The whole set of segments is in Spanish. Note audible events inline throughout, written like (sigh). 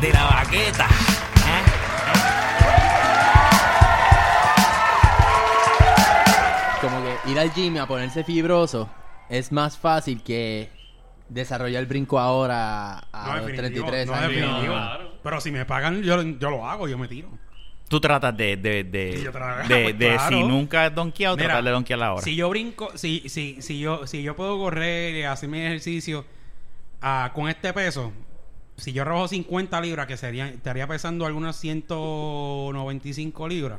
De la baqueta. ¿Eh? Como que ir al gym a ponerse fibroso es más fácil que desarrollar el brinco ahora a No, los definitivo, 33 no, años. Claro. Pero si me pagan, yo, yo lo hago, yo me tiro. Tú tratas de, de, de, yo trato- de, de claro. si nunca has donkeado, tratar de donkear ahora. Si yo brinco, si, si, si yo, si yo puedo correr y hacer mi ejercicio ah, con este peso, si yo rebajo 50 libras, que sería, estaría pesando algunas 195 libras.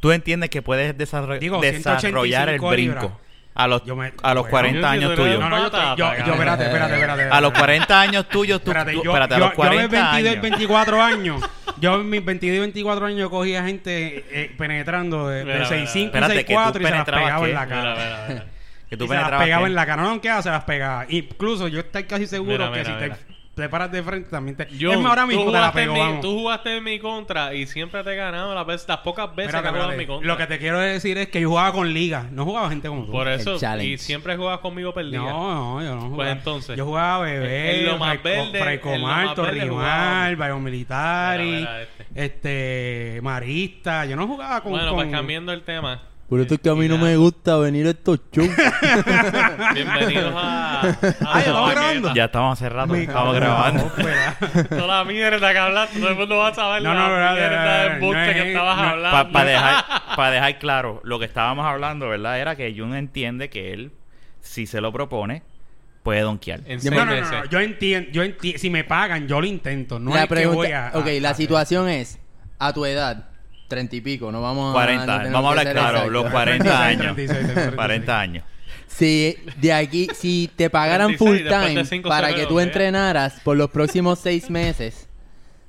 Tú entiendes que puedes desarro- Digo, desarrollar el 185 brinco libras. a los, Yo me- a los bueno, 40 yo años tuyos. No, no, yo, estoy- yo, yo, espérate, espérate, espérate. A los 40 años tuyos, tú, Espérate, tú- yo, espérate, a yo- los yo a mis 40 22 y años. 24 (laughs) años, yo a mis 22 y 24 años yo cogía gente eh, penetrando de, de Mira, mira, 6'5 y espérate, que tú 6'4 y se las pegaba qué? en la Mira, cara. mira, mira. Que tú y se las penetrabas pegaba qué? en la cara. No, ¿qué se las pegaba. Incluso yo estoy casi seguro Mira, que mira, si mira. te, te paras de frente también te... Yo, es más, ahora tú mismo te la jugaste pego, en mi-. Tú jugaste en mi contra y siempre te he ganado las, veces, las pocas veces Espérate, que he jugado en mi contra. Lo que te quiero decir es que yo jugaba con liga. No jugaba gente como tú. Por eso, y siempre juegas conmigo perdida. No, no, yo no jugaba. Pues entonces, Yo jugaba Bebé, en lo más verde, Fray en lo Comar, más verde Torrimar, jugábamos. Bayo Militari, Mira, mira este. este, Marista. Yo no jugaba con... Bueno, con... pues cambiando el tema. Por eso es que a mí no me gusta venir a estos shows. (laughs) Bienvenidos a. (laughs) a Ah, ¿ya estamos la grabando? Ya estamos hace rato, estamos grabando. (laughs) Toda la mierda que hablaste, todo el mundo va a saber No, la no, no, mierda no, de no, embuste no que es- estabas no, hablando. Para dejar, pa dejar claro, lo que estábamos hablando, ¿verdad? Era que Jun entiende que él, si se lo propone, puede donkear. En No, No, no, no, no, yo entiendo, yo enti- si me pagan, yo lo intento, no la es que pregunta, voy a... ok, a- la a- situación es, a tu edad, 30 y pico, no vamos a... 40 no años. tenemos Vamos a hablar claro, exactos. los 40 36, (laughs) años. 36, 36. 40 años. Si de aquí, si te pagaran 36, full de time cinco para que tú entrenaras por los próximos seis meses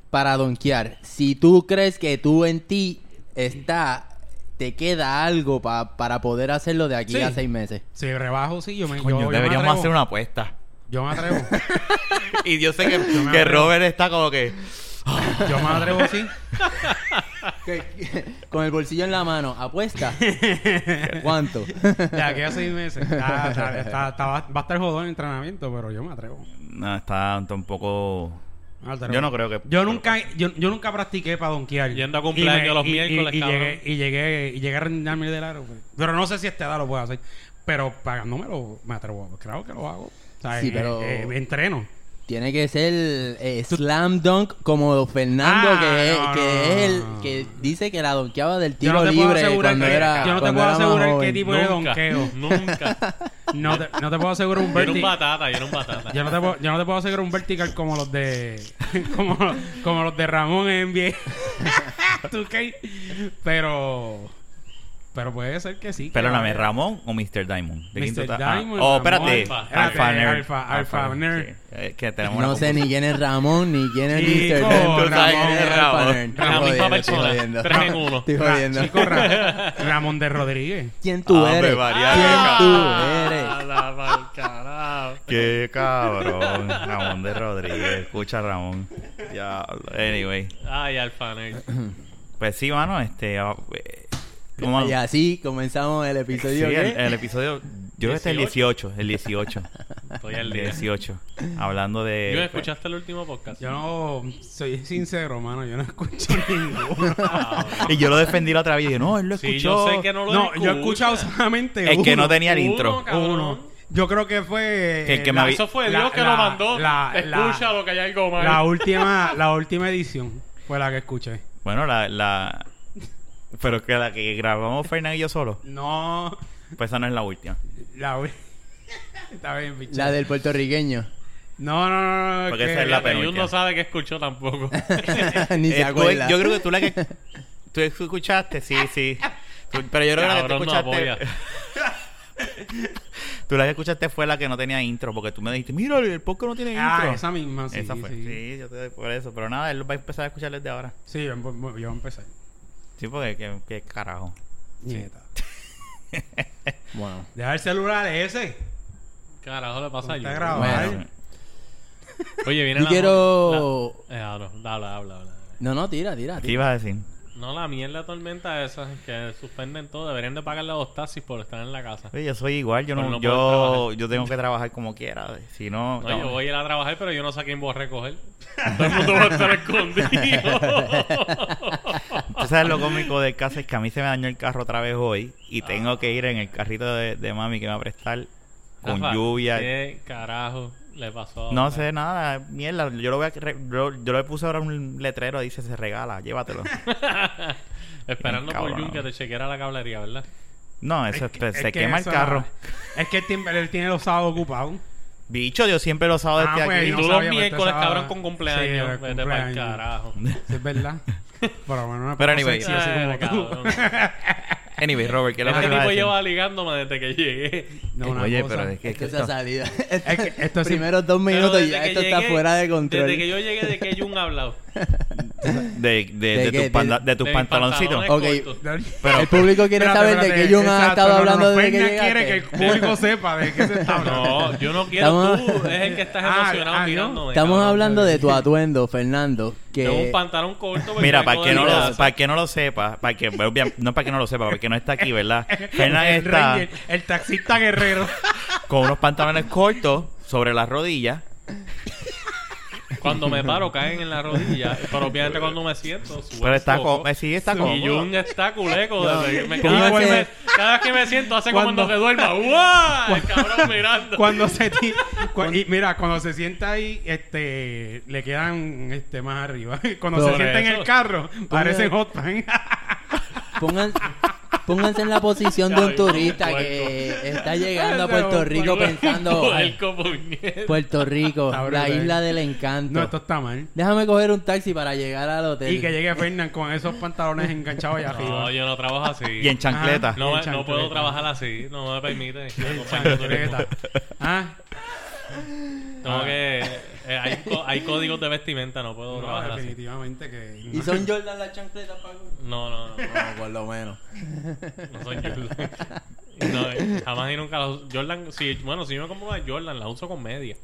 para donkear, si tú crees que tú en ti está, te queda algo pa- para poder hacerlo de aquí Sí. a seis meses. Si rebajo, sí, yo me, Coño, yo, yo me deberíamos atrevo. hacer una apuesta. Yo me atrevo. (laughs) Y yo sé que, me que. Robert está como que... Yo me atrevo, sí. (laughs) Con el bolsillo en la mano, apuesta. ¿Cuánto? De aquí a seis meses. Está- (laughs) está- está- está- va va a estar jodón el entrenamiento, pero yo me atrevo. No, está un poco... Yo no creo que... Yo nunca, yo, yo nunca practiqué para donkear. Yendo a cumpleaños Y me- los y- miércoles, y, llegué, y llegué y llegué a rendirme del aro. pues. Pero no sé si a esta edad lo puedo hacer. Pero pagándomelo me atrevo. Claro que lo hago. O sea, Sí, eh, pero- eh, entreno. Tiene que ser eh, slam dunk como Fernando, Ah, que, es, no, que no, es el que dice que la donkeaba del Yo tiro no te puedo libre asegurar, cuando que- era yo no te puedo asegurar qué tipo de Nunca, donkeo. (laughs) nunca. No te, no te puedo asegurar un Yo era un verti- batata, yo era un batata. Yo no, te puedo, yo no te puedo asegurar un vertical como los de (laughs) como, como los de Ramón en NBA. (laughs) ¿Tú qué? Pero pero puede ser que sí. Perdóname. ¿Ramón o Mr. Diamond? ¿De quién tú Mr. Ah, Diamond, oh, Ramón, espérate. Alfa. Alfa Espérate, Nerd. Alfa- Alfa Nerd. sí. Eh, que tenemos No sé ni quién es Ramón ni quién es Chico, Mr. Sabes Ramón es Ramón. Nerd. Misma jodiendo, estoy persona. jodiendo. Tres en uno. Estoy Ra- jodiendo. chico, Ra- Ramón de Rodríguez. ¿Quién tú Ave eres? María, ¿Quién qué tú Ah, eres? Qué cabrón. Ramón de Rodríguez. Escucha, Ramón. Ya, anyway. Ay, Alfa Nerd. Pues sí, mano, este... ah, eh, ¿cómo- Y así comenzamos el Sí, episodio. el, episodio... Yo creo que este es el 18. El 18. Estoy al El día. 18. Hablando de... ¿Yo escuchaste el último podcast? Yo no soy sincero, mano, yo no escucho (laughs) ninguno. Y yo lo defendí la otra vez y dije, no, él lo Sí, escuchó. yo sé que no lo No, yo he escucha. escuchado solamente El que uno. no tenía el Uno, intro. uno. Yo creo que fue. Que- que me Eso fue la- Dios que la- lo mandó. la- Escucha la- lo que hay algo mal. La última, la última edición fue la que escuché. Bueno, la, la... Pero que la que grabamos Fernan y yo solo, No, pues esa no es la última. la ul- (laughs) Está bien, bicho. La del puertorriqueño. No, no, no, no. Porque que- esa es la Y uno penúltima. no sabe que escuchó tampoco. (laughs) (laughs) Ni se Eh, tú- acuerda. yo creo que tú la que... Tú escuchaste, sí, sí. Tú- pero yo creo que la que tú Cabrón, no escuchaste... apoya. tú la que escuchaste fue la que no tenía intro, porque tú me dijiste, mira, el podcast no tiene Ah, intro. esa misma, sí. Esa fue. Sí, Sí, yo te doy por eso. Pero nada, él va a empezar a escuchar desde ahora. Sí, yo, yo voy a empezar. Sí, porque qué, qué carajo. Nieta. (laughs) Bueno. Deja el celular ese. Carajo le pasa a Está yo. grabado. Bueno. Oye, viene Yo la... quiero... la- Eh, habla, habla, habla, habla. No, no, tira, tira. ¿Qué ibas a decir? No, la mierda tormenta esa, que suspenden todo. Deberían de pagarle a los taxis por estar en la casa. Oye, yo soy igual, yo no, no yo, yo tengo que trabajar como quiera. Si no, No, no. yo voy a ir a trabajar, pero yo no sé a quién voy a recoger. (laughs) Todo el mundo va a estar escondido. (laughs) Tú sabes lo cómico del caso es que a mí se me dañó el carro otra vez hoy y tengo que ir en el carrito de, de mami que me va a prestar con Rafa, lluvia. ¿Qué carajo le pasó? No sé nada, mierda. Yo lo voy a, yo, yo le puse ahora un letrero dice se regala, llévatelo. (laughs) Esperando por. Jun que te chequeara la cablería, ¿verdad? No, eso Es que- se es que quema el carro. Es que él tiene, él tiene los sábados ocupados. Bicho, yo siempre lo sábados Ah, estoy pues, aquí. Y no tú sabía, los pero miércoles, cabrón, con Sí, cumpleaños. el Vete para el carajo. Sí, es verdad. (laughs) Pero bueno, una Pero anyway. sexy así Eh, como tú. (laughs) Anyway, Robert, ¿qué es lo que Este tipo lleva ligándome desde que llegué. No, una Oye, cosa. pero es que, Es que esto- esa salida. Es que esto (laughs) sí- primeros dos minutos ya esto está llegué- fuera de control. Desde que yo llegué, de que Jun ha hablado. De, de, ¿De de, qué? tus panda- de tus pantaloncitos. Ok. Pero- el público quiere Espérate, saber de espérate, qué Jun ha exacto, estado no, no, hablando no, desde que Fernan quiere que el público sepa de qué se está (laughs) hablando. No, yo no quiero. Estamos- Tú (laughs) es el que estás Ah, emocionado ah, ¿no? mirándome. Estamos cabrón. hablando de tu atuendo, Fernando. Tengo un Que pantalón corto. porque Mira, vengo para que, de no lo, para que no lo sepa, para que, obvia- no para que no lo sepa, porque no está aquí, ¿verdad? (laughs) Fernan el, está Ranger, el taxista guerrero. con unos pantalones cortos sobre las rodillas. Cuando me paro caen en la rodilla. Pero obviamente cuando me siento. subo Pero está, poco. co- eh, sí, está Y cómodo. Jun está culeco. desde que me- ¿cómo cada, vez que hace? me, cada vez que me siento hace como Cuando- que duerma. (laughs) ¡Guau! El cabrón mirando. cuando se ti- (laughs) cu- y mira, cuando se sienta ahí, este, le quedan este más arriba. (laughs) Cuando Por se sienta en el carro, parecen hot pan. pongan, pónganse en la posición de un turista que está llegando a Puerto Rico pensando "Ay, Puerco, puñeta. Puerto Rico, (laughs) la brutal. isla del encanto. no, esto está mal. Déjame coger un taxi para llegar al hotel. Y que llegue Fernán con esos pantalones enganchados allá arriba. No, yo no trabajo así. Y en chancleta. No, no puedo trabajar así, no me permite. Ah, Tengo que. eh, hay, hay códigos de vestimenta, no puedo no, trabajar así. definitivamente que. ¿Y son Jordan las chancletas, Paco? No, no, no. No, por lo menos. No soy Jordan. No, eh, jamás y nunca las uso. Jordan, si, bueno, si yo me compro una Jordan, la uso con media.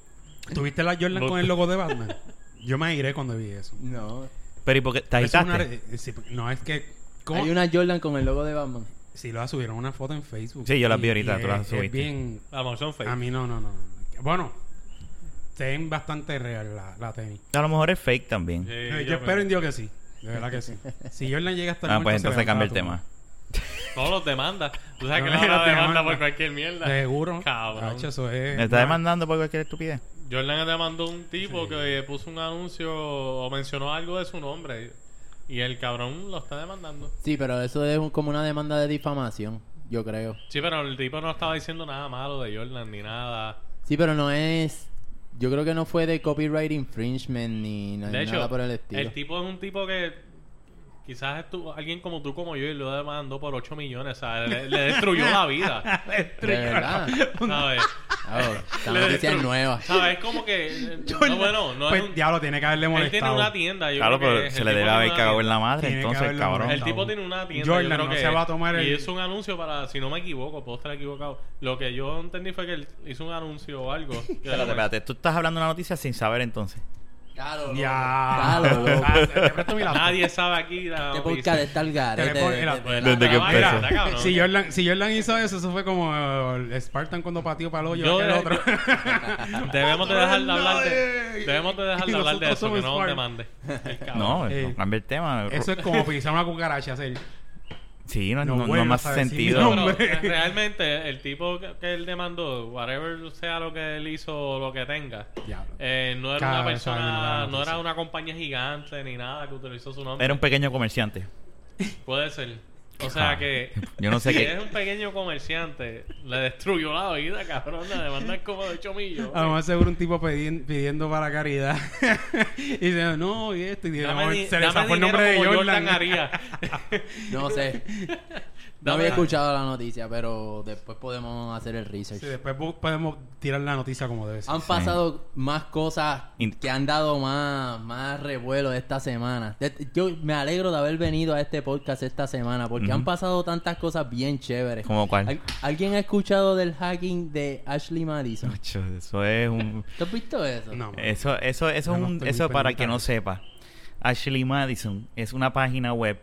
¿Tuviste la Jordan con el logo de Batman? Yo me iré cuando vi eso. No. Pero ¿y por qué te Eso es una sí, no, es que. ¿cómo? Hay una Jordan con el logo de Batman. Si lo subieron una foto en Facebook. Sí, yo la vi ahorita, y tú las es- subiste. Es bien. Vamos, son fake. A mí no, no, no. Bueno, se ven bastante real la, la tenis. A lo mejor es fake también. Sí, yo, yo espero en Dios que sí. De verdad que sí. (laughs) Si Jordan llega hasta el Ah, momento, pues se entonces cambia el tema. (laughs) No los demanda. Tú sabes No, que no, le los demanda demanda. por cualquier mierda. Seguro. Cabrón. Hacho, eso es. ¿Me está demandando por cualquier estupidez? Jordan demandó un tipo que puso un anuncio o mencionó algo de su nombre. Y el cabrón lo está demandando. Sí, pero eso es como una demanda de difamación, yo creo. Sí, pero el tipo no estaba diciendo nada malo de Jordan ni nada. Sí, pero no es... Yo creo que no fue de copyright infringement ni na- De hecho, nada por el estilo. el tipo es un tipo que quizás estu- alguien como tú, como yo, y lo demandó por 8 millones. O sea, le, le destruyó la vida. (laughs) De verdad. ¿Sabes? Oh, esta Le noticia es destru- nueva. ¿Sabes? Es como que. eh, No, bueno, no pues, es un. diablo, tiene que haberle Él molestado. tiene una tienda. Yo Claro, creo pero se le debe haber cagado en la madre, Tiene entonces, cabrón. El tipo tiene una tienda. Jordan yo creo no que se va a tomar el- Y hizo un anuncio para. Si no me equivoco, puedo estar equivocado. Lo que yo entendí fue que él hizo un anuncio o algo. Espérate, espérate. Tú estás hablando de una noticia sin saber entonces. Claro, Ya. Claro. (laughs) Ah, te- te. Nadie sabe aquí la Este podcast está al garete. Teléfono, de- mira, de- Pues, Desde que empezó. Si Jordan, si Jordan hizo eso, eso fue como el Spartan cuando pateó para el hoyo. Yo- aquel otro. (laughs) Debemos de dejar de hablar de, Nadie. debemos de dejar de hablar de eso, que no demande. El (laughs) Eh, no cambia el tema. Eso es como pisar una cucaracha, hacer. Sí, no, No no, no vuelvas más sentido. Pero, realmente, el tipo que, que él demandó, whatever sea lo que él hizo o lo que tenga, eh, no era Cada una persona, no era una compañía gigante ni nada que utilizó su nombre. Era un pequeño comerciante. Puede ser. O sea Ah, que. yo no sé si qué- es un pequeño comerciante, le destruyó la vida, cabrón. Le demandan como de 8 millones. A lo mejor seguro un tipo pidiendo para caridad. (laughs) y dice, no, y esto. Y Dame di- se le zafó el nombre de como Jordan. haría. (laughs) No sé. No había escuchado la noticia, pero después podemos hacer el research. Sí, después podemos tirar la noticia como debe ser. Han pasado más cosas que han dado más, más revuelo esta semana. Yo me alegro de haber venido a este podcast esta semana porque han pasado tantas cosas bien chéveres. ¿Cómo cuál? ¿Al- ¿Alguien ha escuchado del hacking de Ashley Madison? Macho, Eso es un... (laughs) ¿Tú has visto eso? No. Eso, eso, eso no un, eso para que no sepa. Ashley Madison es una página web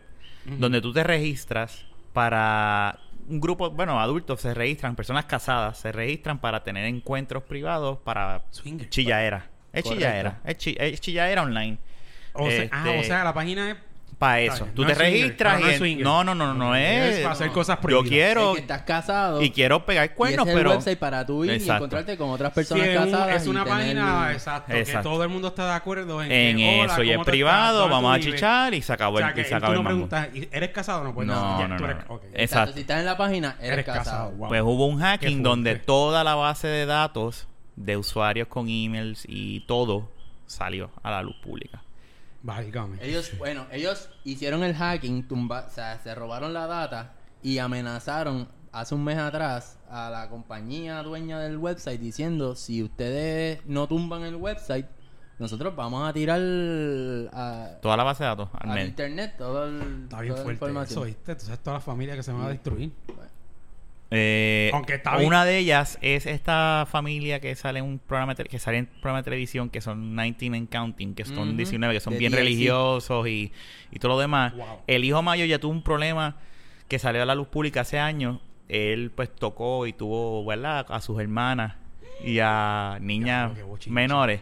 donde tú te registras para un grupo, bueno, adultos se registran, personas casadas se registran para tener encuentros privados para Swinger. chillaera. Es Correcto. chillaera, es, chi- es chillaera online. O sea, ah, Este- o sea, la página es Para eso. Tú No te registras y no, no, no, no Es es. para hacer cosas Yo prohibidas. quiero Es que estás casado y quiero pegar y cuernos, es el pero website para tú ir y encontrarte con otras personas casadas. es una tener- página, exacto, que todo el mundo está de acuerdo en, en que, hola, eso y ¿cómo es privado, vamos a chichar y se acabó O sea, el, que y se acabó tú el preguntas, ¿eres casado o no? Pues No, ya no, Exacto. Si estás en la página, eres, Eres casado. casado, wow. Pues hubo un hacking donde toda la base de datos de usuarios con emails y todo salió a la luz pública. Válgame. Ellos, bueno, ellos hicieron el hacking, tumba, o sea, se robaron la data y amenazaron hace un mes atrás a la compañía dueña del website diciendo si ustedes no tumban el website, nosotros vamos a tirar a, Toda la base de datos al al internet todo el, Está bien toda la fuerte información. eso, ¿viste? Entonces toda la familia que se va a destruir. Eh, Aunque está bien. una de ellas es esta familia que sale en un programa que sale en un programa de televisión que son 19 and counting, que son Ujú. 19, que son De bien TLC. religiosos y, y todo lo demás. Wow. El hijo mayor ya tuvo un problema que salió a la luz pública hace años. Él pues tocó y tuvo, ¿verdad? A sus hermanas y a niñas menores.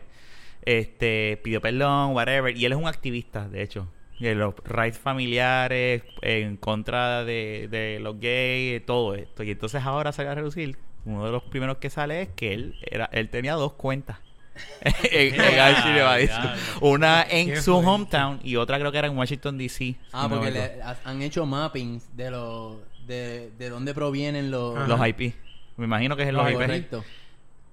Este, pidió perdón, whatever. Y él es un activista, de hecho. De los rights familiares, en contra de, de los gays, todo esto. Y entonces ahora sale a reducir. Uno de los primeros que sale es que él era él tenía dos cuentas. (laughs) en, en (laughs) Madison. ya. Una en Qué su hometown y otra creo que era en Washington DC. Ah, no porque le, han hecho mappings de los de, de dónde provienen los Ajá. los IP. Me imagino que es los Los IP. correcto.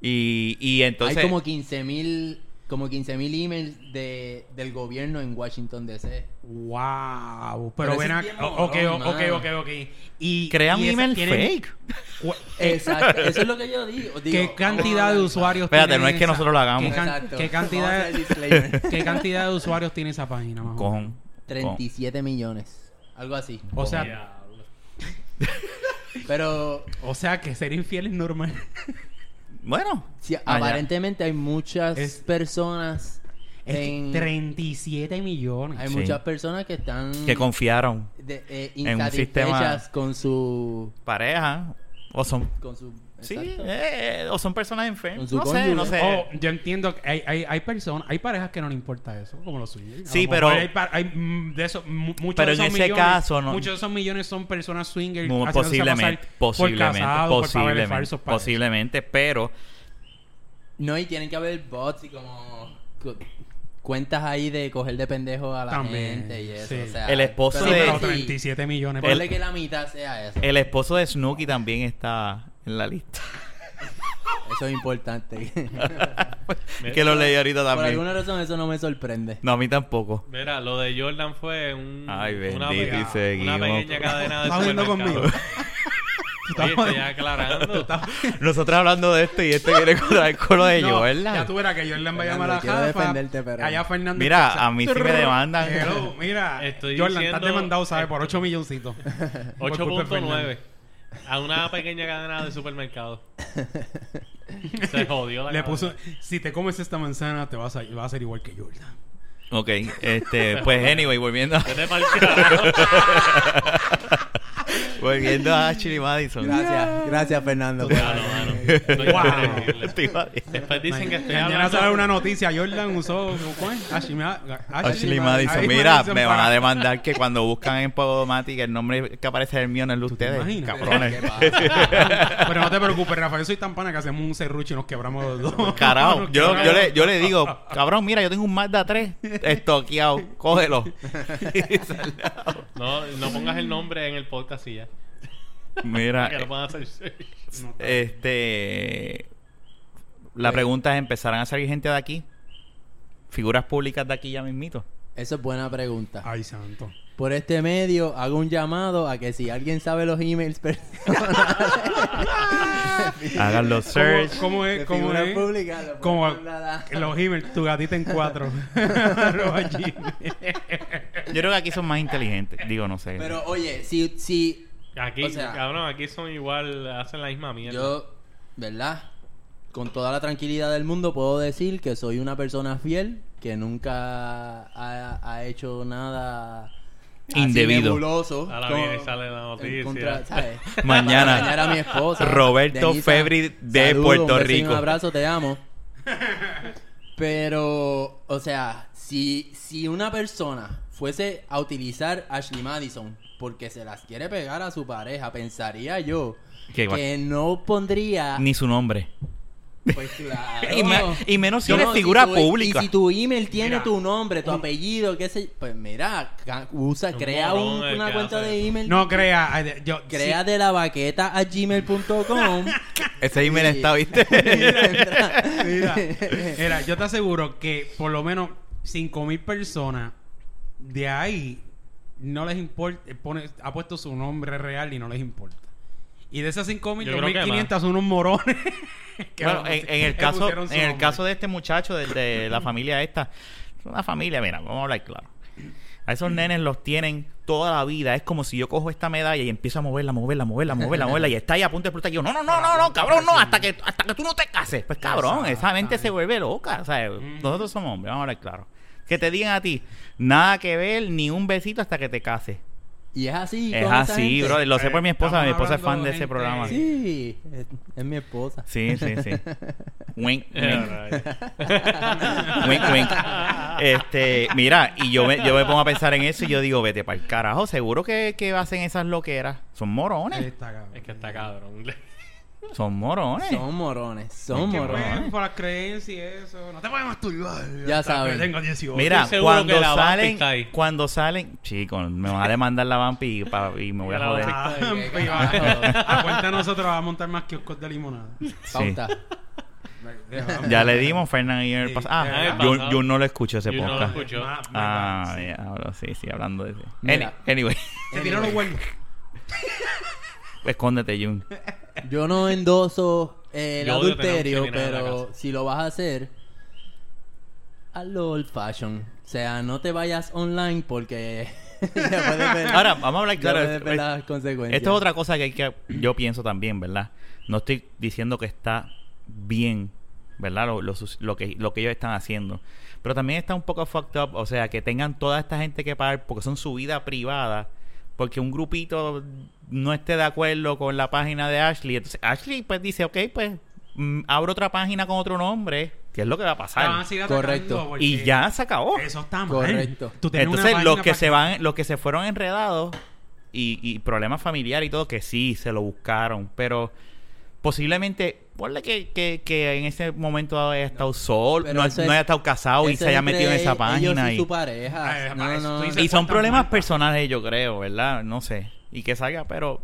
Y, y entonces Hay como 15.000 como 15.000 emails de, del gobierno en Washington DC. Wow. Pero, Pero ven acá. Ok, ok, ok, ok. Y, crean y email tienen- fake. cu- Exacto, eso es lo que yo digo. (laughs) Digo, ¿Qué cantidad de usuarios Espérate, tiene no es que nosotros lo hagamos. ¿Qué, can- qué cantidad. (laughs) ¿Qué cantidad de usuarios tiene esa página? más? Cojón. 37 millones. Algo así. O sea. (laughs) Pero o sea que ser infiel es normal. Bueno. sí, aparentemente hay muchas Es- personas Es en- 37 millones. hay Sí. muchas personas que están Que confiaron. de- eh, en un sistema- con su Pareja. O son. con su Sí, eh, o son personas enfermas. No sé, no sé. Oh, yo entiendo que hay, hay, hay personas, hay parejas que no le importa eso, como los swingers. Sí, lo pero- Hay, hay, mm, de eso, mu- muchos Pero de en esos ese millones, caso, no- Muchos de esos millones son personas swingers. Muy posiblemente, pasar posiblemente, por por posiblemente, falsos posiblemente, pero No, y tienen que haber bots y como cu- cuentas ahí de coger de pendejo a la También, gente y eso. sí. o sea, El esposo de- pero sí, 37 millones. Ponle El- que la mitad sea eso. el esposo de Snooki también está en la lista. (laughs) Eso es importante. (laughs) que lo leí ahorita Por también. alguna razón eso no me sorprende. No, a mí tampoco. Mira, lo de Jordan fue un, Ay, una, bendito, y seguimos. una pequeña cadena de (laughs) ¿Estás viendo supermercados. conmigo? Oye, estoy aclarando. Nosotros hablando de esto y este viene con, la- con lo de No, Jordan. Ya tú verás que Jordan va a llamar a defenderte, pero- Allá Fernando. Mira, a mí sí me demandan. Hello, mira, Estoy Jordan, diciendo- estás demandado, ¿sabes? Por 8 milloncitos. Por culpa de Fernando. 8.9 a una pequeña cadena de supermercados. (laughs) Se jodió la Le cadena. puso, si te comes esta manzana, te vas a, vas a ser igual que Jordan. Ok, este, pues anyway, volviendo a, Vete pa'l carajo. (laughs) volviendo a Ashley Madison. Gracias, gracias Fernando. por Claro, mano. (laughs) A decir. Después dicen que estoy Mañana sale una noticia. Jordan usó. ¿Cuál? Ashley, Ashley Madison. Mira, Madison me van a demandar que cuando buscan en Podomatic el nombre que aparece el mío no es el de ¿Tú te ustedes. Cabrones. Pero no te preocupes, Rafael. Soy tan pana que hacemos un serrucho y nos quebramos los dos. (laughs) Carajo, yo, yo, le, yo le digo, cabrón, mira, yo tengo un Mazda 3 estoqueado, cógelo. (laughs) No, no pongas el nombre en el podcast y ya. Mira, (laughs) Que lo puedan hacer. este. La pregunta es: ¿empezarán a salir gente de aquí? Figuras públicas de aquí ya mismito. Eso es buena pregunta. Ay, santo. Por este medio hago un llamado a que si alguien sabe los emails personales (laughs) Hagan los (laughs) search. ¿Cómo, es? ¿Cómo es? lo a- los emails, tu gatita en cuatro. Yo creo que aquí son más inteligentes. Digo, no sé. Pero oye, si, si Aquí, O sea- cabrón, aquí son igual, hacen la misma mierda. yo, ¿verdad? Con toda la tranquilidad del mundo puedo decir que soy una persona fiel, que nunca ha, ha hecho nada Indebido. nebuloso. Viene y sale la noticia. contra, ¿sabes? (laughs) Mañana. Dañar a mi esposa. Roberto Denisa, Febri de Puerto un Rico. Un abrazo, te amo. (laughs) Pero, o sea, si, si una persona fuese a utilizar Ashley Madison porque se las quiere pegar a su pareja, pensaría yo Que no pondría. Ni su nombre. Pues claro. (laughs) Y, me- y menos si No, eres si figura tu- pública. Y si tu email tiene Mira, tu nombre, tu apellido, qué sé pues mira, usa, Un crea un- una cuenta de email. No crea. Yo, Crea sí. de la baqueta a gmail.com. (laughs) Ese email está, ¿viste? (laughs) Mira, mira, yo te aseguro que por lo menos 5000 personas de ahí no les importa, eh, pone, ha puesto su nombre real y no les importa. Y de esas 5000, Yo creo que 2500 son unos morones. (laughs) que Bueno, en, el caso en el nombre. caso de este muchacho del de la familia esta es una familia mira vamos a hablar claro. A esos nenes los tienen toda la vida. Es como si yo cojo esta medalla y empiezo a moverla moverla moverla moverla (laughs) moverla y está ahí a punto de explotar. Y yo no no no no no cabrón no hasta que hasta que tú no te cases pues cabrón esa mente se vuelve loca o sea nosotros somos hombres vamos a hablar claro que te digan a ti nada que ver ni un besito hasta que te cases Y es así. es así gente. bro lo sé por mi esposa Estamos mi esposa es fan de ese gente- programa Sí, es, es mi esposa. sí sí sí (laughs) wink wink (laughs) wink, wink. Este, mira, y yo me, yo me pongo a pensar en eso y yo digo, vete para el carajo, seguro que, que hacen esas loqueras. Son morones. Está. Es que está cabrón. Son morones. Son morones, son morones. por las creencias y eso. No te puedes masturbar. Ya que Tengo 18. Mira, cuando salen, cuando salen, chicos, me van a demandar la vampi y, pa- y me voy a La joder. A cuenta de nosotros va a montar más kioscos de limonada. Sí. Pauta. Ya le dimos Fernando y el Sí, pas- ya, Ah, yo, pasado. yo no lo escucho ese Yo no lo podcast. escucho. Ah, sí. diablo, sí, sí, hablando de ese. Mira. Any- anyway, Se tiró los huevos. escóndete, Jun. Yo no endoso el Yo adulterio, pero si lo vas a hacer, hazlo old fashion. O sea, no te vayas online porque (laughs) ver, Ahora, vamos a hablar claro. las consecuencias. Esto es otra cosa que, hay que yo pienso también, ¿verdad? No estoy diciendo que está bien, ¿verdad? Lo, lo que, lo que ellos están haciendo. Pero también está un poco fucked up, o sea, que tengan toda esta gente que pagar porque son su vida privada, porque un grupito no esté de acuerdo con la página de Ashley. Entonces, Ashley pues dice, ok, pues mm, abro otra página con otro nombre, que es lo que va a Te van a pasar. Correcto. Y ya se acabó. Eso está mal. Correcto. Tú Entonces, los que se van, los que se fueron enredados y, y problemas familiares y todo, que sí, se lo buscaron, pero posiblemente, ponle que, que, que en ese momento haya estado solo, no, no haya estado casado y se haya metido en esa ellos página. y Y, su pareja. Ay, no, eso, no. tú dices- y son problemas personales, yo creo, ¿verdad? No sé. Y que salga, pero...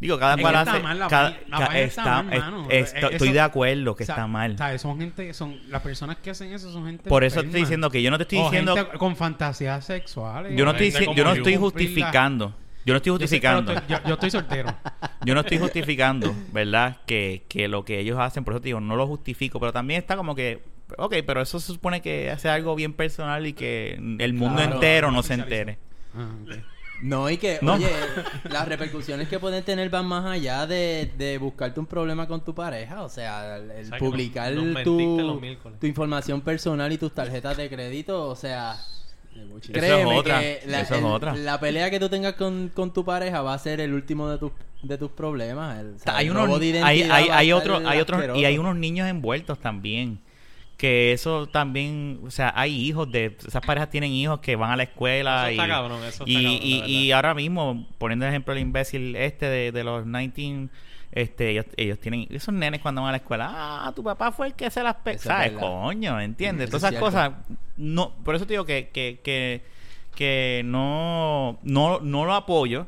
Digo, cada cual está hace... mal, la cada- la está mal, es- está- Eh, estoy de acuerdo que O sea, está mal. ¿sabes? Son gente, son las personas que hacen eso son gente Por eso estoy diciendo que yo no te estoy O diciendo... gente con fantasías sexuales. Yo no O estoy, dici- yo no estoy yo. justificando. Yo no estoy Yo justificando. yo, yo estoy soltero. (laughs) Yo no estoy justificando, ¿verdad? Que, que lo que ellos hacen, por eso te digo, no lo justifico, pero también está como que, ok, pero eso se supone que hace algo bien personal y que el mundo Claro. entero no se entere. Ah. No, y que, No. oye, las repercusiones que pueden tener van más allá de, de buscarte un problema con tu pareja. O sea, el, el O sea, que publicar tu, tu información personal y tus tarjetas de crédito, o sea, Eso créeme es otra, que la, eso es el- otra. la pelea que tú tengas con, con tu pareja va a ser el último de tus de tus problemas. El, o sea, hay unos hay, identidad hay, hay otro hay otros y hay unos niños envueltos también que eso también o sea hay hijos de esas parejas tienen hijos que van a la escuela Eso y está cabrón, eso está y, cabrón, y, ahora mismo poniendo el ejemplo el imbécil este de, de los 19 este ellos, ellos tienen esos nenes cuando van a la escuela ah tu papá fue el que se las pe sabes coño ¿entiendes? Eso todas es esas cosas no por eso te digo que que, que, que no, no no lo apoyo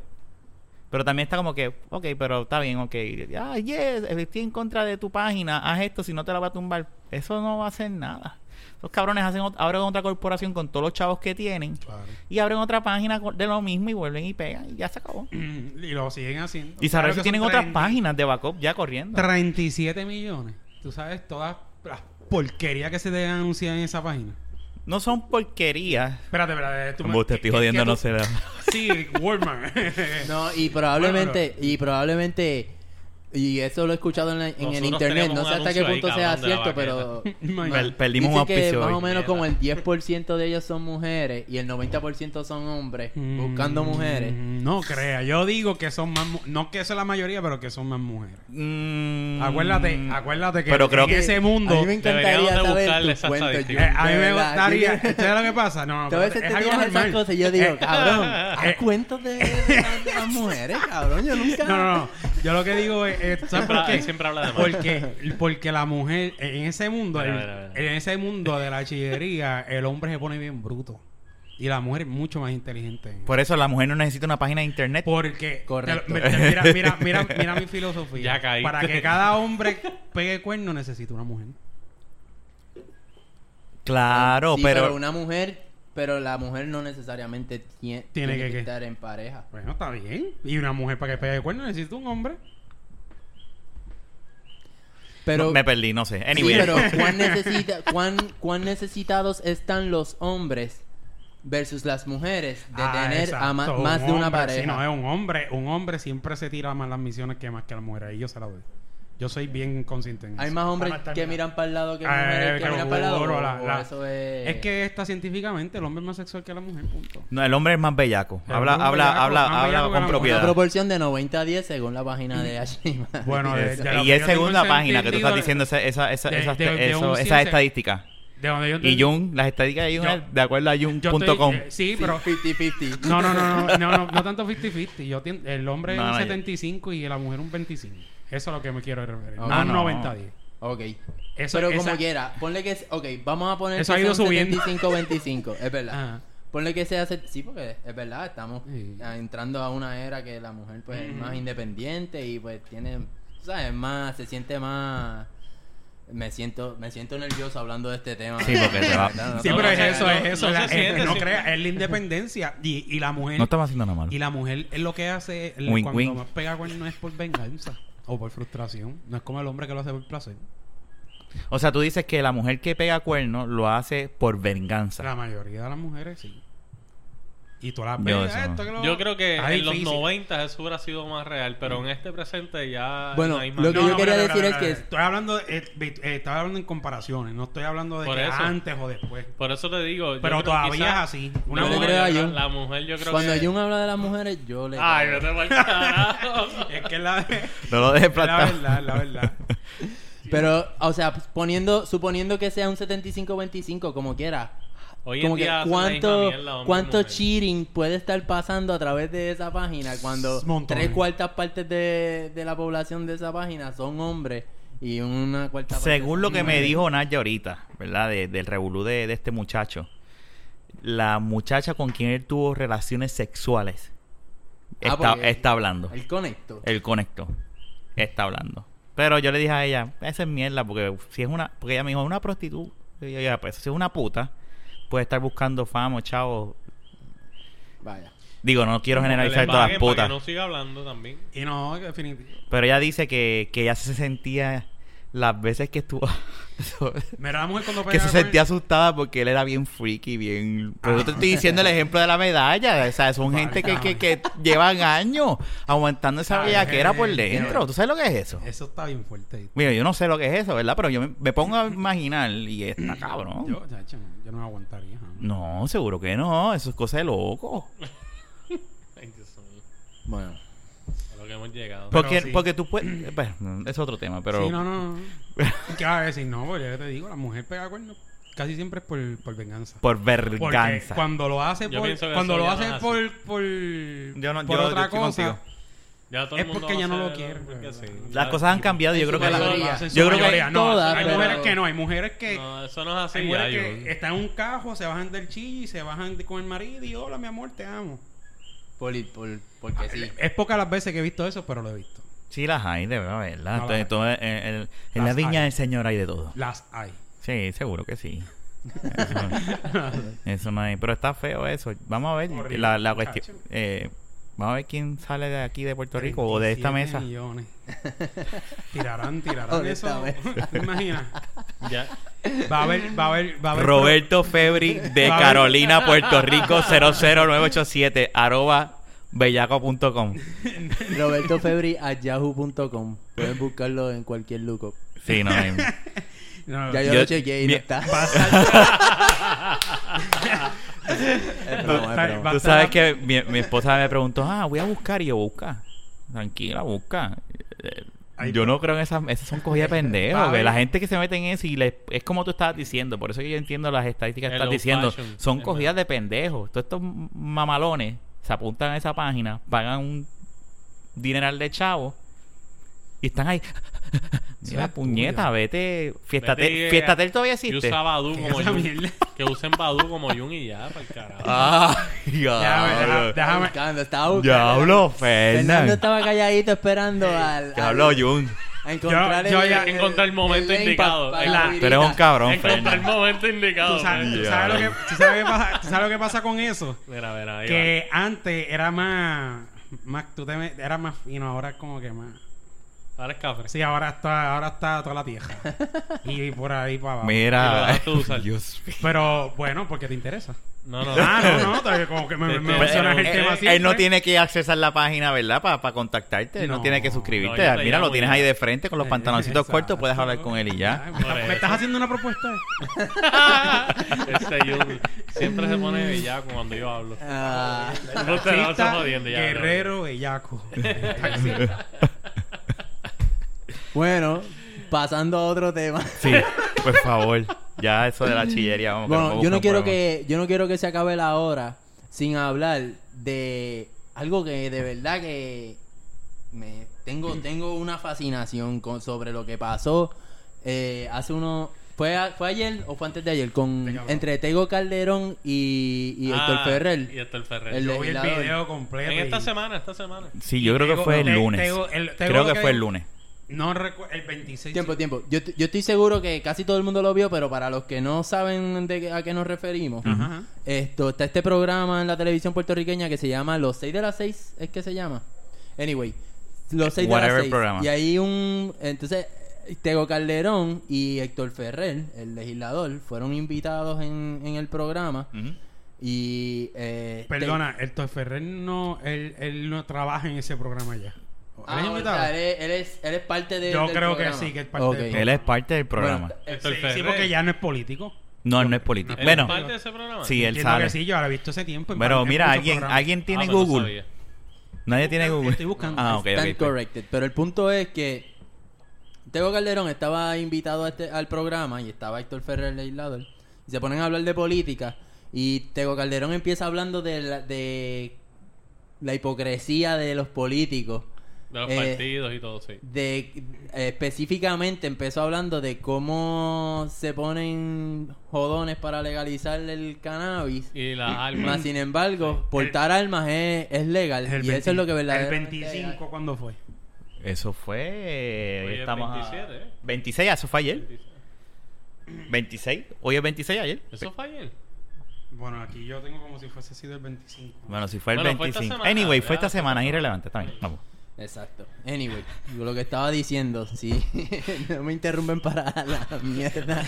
pero también está como que, ok, pero está bien, ok. Ah, yes, estoy en contra de tu página, haz esto, si no te la va a tumbar. Eso no va a hacer nada. Los cabrones hacen, abren otra corporación con todos los chavos que tienen Claro. y abren otra página de lo mismo y vuelven y pegan y ya se acabó. (clears throat) Y lo siguen haciendo. Y Claro saber que si tienen otras 30 páginas de backup ya corriendo. 37 millones. Tú sabes todas las porquerías que se deben anunciar en esa página. No son porquerías. Espérate, espérate. tú me- estoy jodiendo, no sé. (laughs) Sí, Walmart. No, y probablemente, y probablemente, y eso lo he escuchado en, la- en el internet, no sé hasta qué punto ahí, sea cierto, pero. (laughs) Per- perdimos un que auspicio más o menos como el 10% de ellos son mujeres y el 90% son hombres buscando mujeres. Mm, No crea, yo digo que son más no que sea la mayoría, pero que son más mujeres. Mm, Acuérdate, acuérdate que Pero creo en que- ese mundo a mí me encantaría saber tu cuento, eh, a mí me gustaría, ¿sabes lo que pasa? No, (laughs) veces es te algo normal. cosas y yo digo, Eh, cabrón, eh, haz cuentos de, de las- de las mujeres, cabrón. Yo nunca. (laughs) No, no, no. Yo lo que digo es, eh, ¿sabes Siempre- por qué? él siempre habla de más. Porque, porque la mujer, en ese mundo, Mira, el- mira, mira. en ese mundo de la chillería, el hombre se pone bien bruto. Y la mujer es mucho más inteligente. Por eso la mujer no necesita una página de internet. Porque Correcto. te- te- mira, mira, (laughs) mira, mira mi filosofía. Ya caíste. Para que cada hombre pegue cuerno necesita una mujer. Claro, Sí, pero, una mujer, pero la mujer no necesariamente tie- tiene, que- que, que- estar en pareja. Bueno, está bien. Y una mujer para que pegue cuerno necesita un hombre. Pero, no, me perdí, no sé. sí, Anyway. pero (laughs) ¿cuán, necesita, cuán, cuán necesitados están los hombres versus las mujeres de Ah, tener a más un de una hombre, pareja? Sí, no, es un hombre. Un hombre siempre se tira más las misiones que más que la mujer. Ahí yo se la doy. Yo soy bien consciente en Hay eso. más hombres Para que miran para el lado que Eh, mujeres que que miran para el lado. o- la- o la- eso es... Es que está científicamente el hombre es más sexual que la mujer, punto. No, el hombre es más bellaco. El Habla, hombre es habla, bellaco, habla, más habla bellaco que con la mujer. Una propiedad. proporción de 90 a 10 según la página de Ashley. Bueno, de, de lo y que es yo segunda tengo página que tú estás entendido, diciendo esa, esa, esa, de- esas, de- de eso- un esas ciencia- estadísticas. De donde yo Y entendí- Jung, las estadísticas de Jung Yo- es de acuerdo a yo Jung.com. eh, sí, pero 50-50. No, no, no, no, no, no, no (laughs) tanto 50-50. Yo tien- el hombre No, es un no, yo- 75 y la mujer un 25. Eso es lo que me quiero referir. Ah, no no. 90-10. Ok. Eso- Pero esa- como quiera, ponle que... Ok, vamos a poner Eso que ha ido subiendo. 75-25. es verdad. Ajá. Ponle que sea... Sí, porque es verdad. Estamos Sí. ah, entrando a una era que la mujer pues es más independiente y pues tiene... ¿Sabes? Más... Se siente más... Me siento, me siento nervioso hablando de este tema. Sí, porque te va- No, (laughs) no, Sí, pero no, es eso, es eso. no la- se es- siente, no sí. crea, es la independencia. Y, y la mujer. No estamos haciendo nada malo. Y la mujer es lo que hace Wink, cuando wink. más pega cuerno es por venganza o por frustración. No es como el hombre que lo hace por placer. O sea, tú dices que la mujer que pega cuernos lo hace por venganza. La mayoría de las mujeres sí. Y tú la Yo pegas, eso no. esto que lo- Yo creo que en los difícil. 90 eso hubiera sido más real, pero en este presente ya Bueno, no hay más lo que yo quería decir es que- Estoy hablando, de- eh, eh, estaba hablando en comparaciones. No estoy hablando de que eso. antes o después. Por eso te digo. yo Pero todavía quizás- es así. Una Yo No, mujer- creo a la, mujer yo creo Cuando que... Jung habla de las mujeres, yo le... Ay, vete pa'l carajo. (laughs) es que la, No lo dejes es la verdad, la verdad. (laughs) Pero, o sea, poniendo, suponiendo que sea un 75-25, como quiera. Hoy como en que día cuánto, mierda, cuánto cheating puede estar pasando a través de esa página cuando Montones. tres cuartas partes de, de la población de esa página son hombres y una cuarta parte Según lo que me dijo Naya ahorita, ¿verdad? De- del revolú de, de este muchacho. La muchacha con quien él tuvo relaciones sexuales Ah, está, está hablando. El conecto. El conecto. Está hablando. Pero yo le dije a ella, esa es mierda, porque si es una, porque ella me dijo, una prostituta, y yo, ya, pues si es una puta, puede estar buscando fama, chavo. Vaya. Digo, no quiero generalizar todas las putas. que no siga hablando también. Y no, definitivo. Pero ella dice que, que ella se sentía las veces que estuvo (laughs) Mira, la mujer cuando que se sentía asustada porque él era bien freaky, bien... Pero yo te estoy diciendo el ejemplo de la medalla. O sea, son gente que, que, que llevan años aguantando esa bellaquera por eh, dentro. ¿Tú sabes lo que es eso? Eso está bien fuerte. Mira, yo no sé lo que es eso, ¿verdad? Pero yo me, me pongo a imaginar y está cabrón. Yo, chacho, yo no aguantaría. jamás. No, seguro que no. Eso es cosa de loco. (laughs) Bueno. Que hemos llegado. Porque, sí. porque tú puedes... Bueno, es otro tema, pero... Sí, no, no. no. ¿Qué vas a decir? No, porque ya te digo, la mujer pega cuernos casi siempre es por, por venganza. Por Porque verganza. cuando lo hace Yo por, cuando lo hace no por, por, Yo no- por yo- otra cosa, contigo. Ya todo es el porque ya no lo hace quiere. porque sí. Las cosas han cambiado y yo creo que... la- mayoría. yo creo que- mayoría. no, todas, hay pero- mujeres que no, hay mujeres que No, eso no es así. hay ya, mujeres yo- que están en un cajo, se bajan del chi, se bajan con el marido y hola mi amor, te amo. Por, por, porque sí. Es pocas las veces que he visto eso, pero lo he visto. Sí, las hay, de verdad. No las hay. Entonces, todo, en, en- en la viña hay. del Señor hay de todo. Las hay. Sí, seguro que sí. (laughs) Eso, eso no hay. Pero está feo eso. Vamos a ver Horrible, la, la cuestión. eh, vamos a ver quién sale de aquí de Puerto Rico o de esta 37 mesa. millones. (laughs) Tirarán, tirarán eso. esta mesa. ¿Te imaginas? Ya. Va a haber, va a haber, va a haber. Roberto Febri (laughs) de Carolina, (laughs) Puerto Rico 00987 arroba bellaco.com. Roberto Febri a yahoo.com. Pueden buscarlo en cualquier lookup. Sí, no hay. No, Ya yo, Yo- lo chequeé y mi- no está. Es broma, es broma. Tú sabes que mi, mi esposa me preguntó, ah, voy a buscar y yo busca. Tranquila, busca. Yo no creo en esas, esas son cogidas de pendejos. La gente que se mete en eso y le, es como tú estabas diciendo. Por eso que yo entiendo las estadísticas que estás diciendo. fashion, Son cogidas de pendejos. Todos estos mamalones se apuntan a esa página, pagan un dineral de chavo y están ahí. (laughs) Mira, es puñeta, tuyo. vete. Fiestatel, eh, Fiestatel todavía Yo existe. usaba Badu ¿Qué como Jun. Que usen Badu como Jun y ya, para el carajo. Diablo. Estaba déjame, buscando, estaba buscando. Diablo, Fernando Fernando. estaba calladito esperando al, Diablo, al- Jun. a encontrar Yo- yo el, ya- el- encontré el momento lane indicado. pa- El- la La- Tú eres un cabrón, Encontré el momento indicado. ¿Tú sabes, tú Ya. sabes lo que, tú sabes lo que pasa, tú sabes lo que pasa con eso? Mira, mira, ahí Que antes era más, más tú te era más fino, ahora es como que más. Ahora es. Sí, ahora está, ahora está toda la tierra. y por ahí para abajo. Y lo Mira. dejas tú usar. Dios mío. Pero bueno, porque te interesa. No, no. Ah, no, no, como que me, mencionas el eh, tema él, siempre. él no tiene que accesar la página, ¿verdad? Para contactarte. Él no, No. tiene que suscribirte. Mira, lo tienes ahí de frente con los pantaloncitos Exacto. cortos. Puedes hablar con él y ya. Ay, ¿Me, estás- haciendo una propuesta? Este Jun siempre se pone bellaco cuando yo hablo. Ah, No te jodiendo ya. Guerrero Bellaco. Bueno, pasando a otro tema. Sí, por favor. Ya eso de la chillería. Vamos, que Bueno, yo no quiero que yo no quiero que se acabe la hora sin hablar de algo que de verdad que me tengo tengo una fascinación con sobre lo que pasó eh, hace uno fue a- fue ayer o fue antes de ayer con Te entre Tego Calderón y, y Héctor Ah, Ferrer. Y Héctor Ferrer. El Yo vi el video completo. En esta semana, esta semana. Sí, yo creo que fue el lunes. Tego- el- Tego Creo que fue el lunes. No recuerdo. El 26. Tiempo, sí. tiempo. Yo, yo estoy seguro que casi todo el mundo lo vio, pero para los que no saben de a qué nos referimos, Ajá, esto está este programa en la televisión puertorriqueña que se llama Los 6 de las 6, ¿es que se llama? Anyway, Los 6 de las Whatever 6. programa. Y ahí un entonces Tego Calderón y Héctor Ferrer, el legislador, fueron invitados en, en el programa y eh, Perdona, el Ferrer no, él, él no trabaja en ese programa ya. Te- ¿Él es Ah, o invitado? sea, él, es, él, es, él es parte de Yo del creo que programa. sí, que es parte Ok. del Él es parte del programa. Bueno, Héctor Sí, sí, Ferrer. porque ya no es político. no, él no es político. ¿Él Bueno, es parte de ese programa? sí, él Entiendo sale. que sí, yo lo he visto hace tiempo. en Pero varios- en mira, muchos alguien, programas. alguien tiene Ah, pues no Google. sabía. Nadie tiene Google. Estoy buscando. Ah, ok, Están ok. corrected. Pero el punto es que Tego Calderón estaba invitado a este, al programa y estaba Héctor Ferrer, el legislador. Y se ponen a hablar de política. Y Tego Calderón empieza hablando de la, de la hipocresía de los políticos. De los Eh, partidos y todo, sí. De, eh, específicamente empezó hablando de cómo se ponen jodones para legalizar el cannabis. Y las Más armas. sin embargo, portar armas es, es legal. El y eso es lo que 20 verdaderamente... El 25, ¿cuándo fue? Eso fue. Hoy es estamos a- 27, ¿eh? 26, ah, eso fue ayer. 26. Hoy es 26 ayer. ¿Eso fue ayer? Bueno, aquí yo tengo como si fuese sido el 25. Bueno, si fue el Bueno, fue esta 25. semana, anyway, fue esta semana, es irrelevante. Está bien, vamos. Exacto. Anyway, yo lo que estaba diciendo, sí. (laughs) no me interrumpen para la mierda.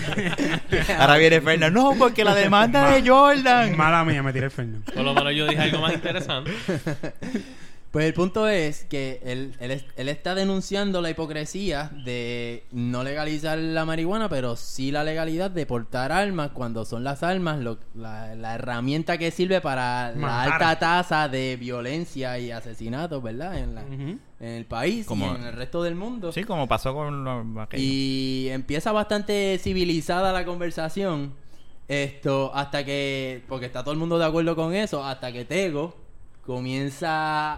(laughs) Ahora viene Fernando. No, porque la demanda de Jordan. Mala mía, me tiré el Fernando. Por lo menos yo dije algo más interesante. (laughs) Pues el punto es que él, él, es- él está denunciando la hipocresía de no legalizar la marihuana, pero sí la legalidad de portar armas cuando son las armas lo- la, la herramienta que sirve para la alta tasa de violencia y asesinatos, ¿verdad? En, la- en el país Como- y en el resto del mundo. Sí, como pasó con los aquellos. Y empieza bastante civilizada la conversación. Esto, hasta que. Porque está todo el mundo de acuerdo con eso. Hasta que Tego comienza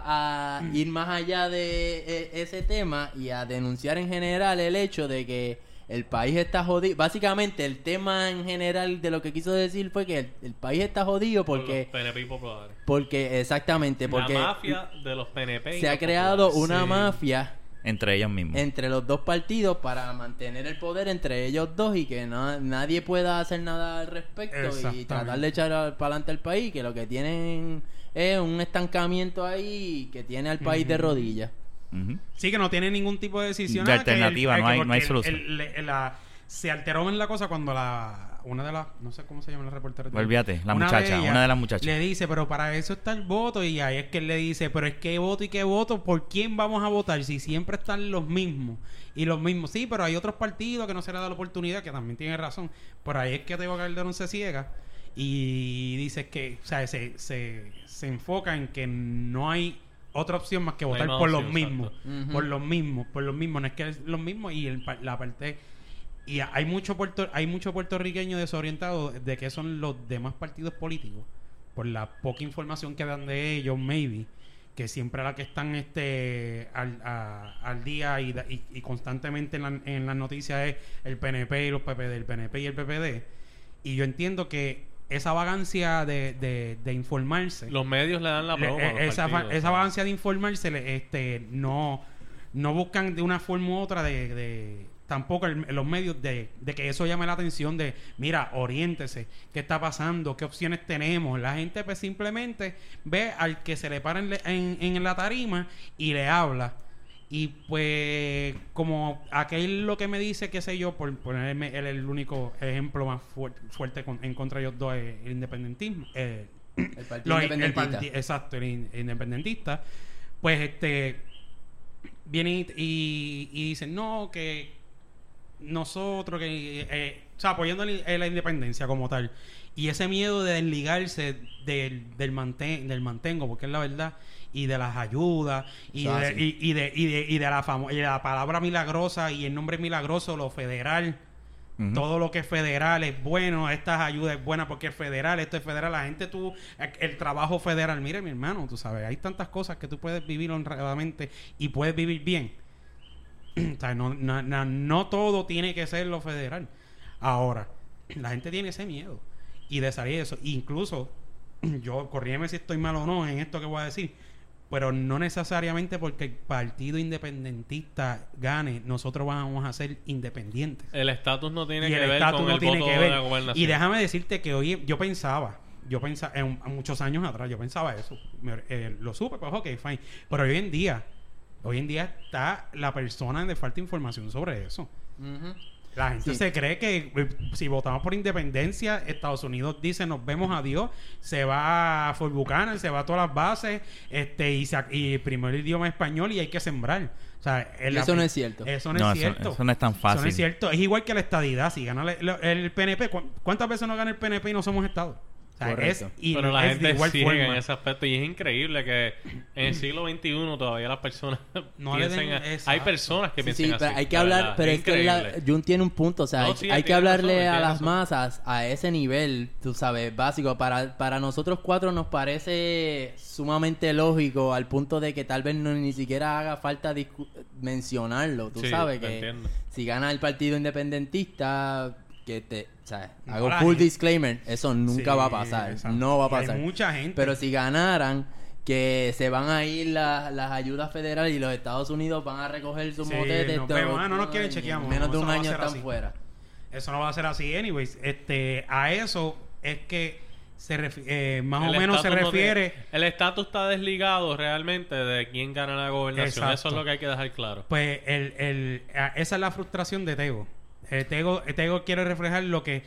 a ir más allá de eh, ese tema y a denunciar en general el hecho de que el país está jodido. Básicamente, el tema en general de lo que quiso decir fue que el, el país está jodido Por los porque. PNP y populares. Porque, exactamente, porque la mafia de los PNP. y se ha creado populares. una Sí. mafia Entre ellos mismos. entre los dos partidos para mantener el poder entre ellos dos y que no, nadie pueda hacer nada al respecto y tratar de echar para adelante al país, que lo que tienen es un estancamiento ahí que tiene al país de rodillas. Ujú. Sí, que no tiene ningún tipo de decisión. De nada, que el- alternativa, el- no hay- no hay el- solución. el- el- la- se alteró en la cosa cuando la una de las no sé cómo se llama la reportera Olvídate, la Una muchacha, ellas una de las muchachas. le dice pero para eso está el voto y ahí es que él le dice pero es que voto y qué voto por quién vamos a votar si siempre están los mismos y los mismos sí pero hay otros partidos que no se les da la oportunidad que también tiene razón por ahí es que Teo Calderón se ciega y dice que o sea se, se, se enfoca en que no hay otra opción más que No votar por los mismos por los mismos por los mismos no es que es los mismos y el la parte y hay mucho puerto, hay mucho puertorriqueño desorientado de qué son los demás partidos políticos por la poca información que dan de ellos maybe que siempre la que están este al, a- al día y, da- y- y constantemente en, la- en las noticias es el PNP y los PPD el PNP y el PPD y yo entiendo que esa vagancia de, de, de informarse Los medios le dan la le- promo. a los eh, esa, partidos, esa vagancia de informarse le- este no no buscan de una forma u otra de, de- tampoco el- los medios de, de que eso llame la atención de mira oriéntese qué está pasando qué opciones tenemos la gente pues simplemente ve al que se le para en, en- en la tarima y le habla y pues como aquel lo que me dice qué sé yo por ponerme él el único ejemplo más fuer- fuerte con- en contra de ellos dos el independentismo eh, El partido los- el independentista. parti- exacto, el in- independentista. Pues este vienen y, y- y dicen, no, que nosotros, que eh, o sea, apoyando eh, la independencia como tal. Y ese miedo de desligarse del, del, manten- del mantengo, porque es la verdad, y de las ayudas, y, de, y, y de, y, de, y de la famo- y de la palabra milagrosa y el nombre milagroso, lo federal. Todo lo que es federal es bueno, estas ayudas es buena porque es federal, esto es federal. La gente, tú, el, el trabajo federal, mire mi hermano, tú sabes, hay tantas cosas que tú puedes vivir honradamente y puedes vivir bien. (clears throat) o sea, no, todo tiene que ser lo federal. Ahora, (clears throat) la gente tiene ese miedo y de salir de eso. Incluso, (clears throat) yo, corrígeme si estoy mal o no en esto que voy a decir, pero no necesariamente porque el partido independentista gane, nosotros vamos a ser independientes El estatus no tiene y que el ver con no el tiene voto que de la gobernación. Y déjame decirte que hoy yo pensaba, yo pensaba, en, muchos años atrás, yo pensaba eso. Me- eh, lo supe, pues ok, fine. Pero hoy en día, hoy en día está la persona de falta de información sobre eso. La gente Sí. se cree que eh, si votamos por independencia, Estados Unidos dice nos vemos a Dios, se va a Fort Buchanan, se va a todas las bases, este y, se, y primero el idioma español y hay que sembrar. O sea, el- eso no es cierto. Eso no, No, es eso- cierto. eso no es tan Eso fácil. no es cierto. Es igual que la estadidad. Si gana lo- el, PNP, ¿cu- ¿cuántas veces no gana el PNP y no somos Estado? O sea, Correcto. es, y Pero la es gente igual sigue forma. en ese aspecto y es increíble que en el siglo XXI todavía las personas (laughs) No den- a- hay personas que Sí, piensan sí, así. pero hay que la hablar, verdad, pero es que la. Jun tiene un punto, o sea, No, hay, sí, hay él que hablarle razón, a las razón. masas a ese nivel, tú sabes, básico. Para, para nosotros cuatro nos parece sumamente lógico al punto de que tal vez no, ni siquiera haga falta mencionarlo, tú Sí, sabes que entiendo. si gana el partido independentista, que te, o sea, No, hago full gente- disclaimer, eso nunca Sí, va a pasar, exacto. no va a Y hay pasar. mucha gente. Pero si ganaran, que se van a ir la- las ayudas federales y los Estados Unidos van a recoger sus Sí, motetes. Ah, no nos quieren, chequeamos. Menos No, de un año están así. fuera. Eso no va a ser así, anyways. Este, a eso es que se refi- eh, más El o menos se no refiere. tiene- el estatus está desligado realmente de quién gana la gobernación. Exacto. Eso es lo que hay que dejar claro. Pues el, el, a- esa es la frustración de Tego. Eh, Tego, eh, Tego quiere reflejar lo que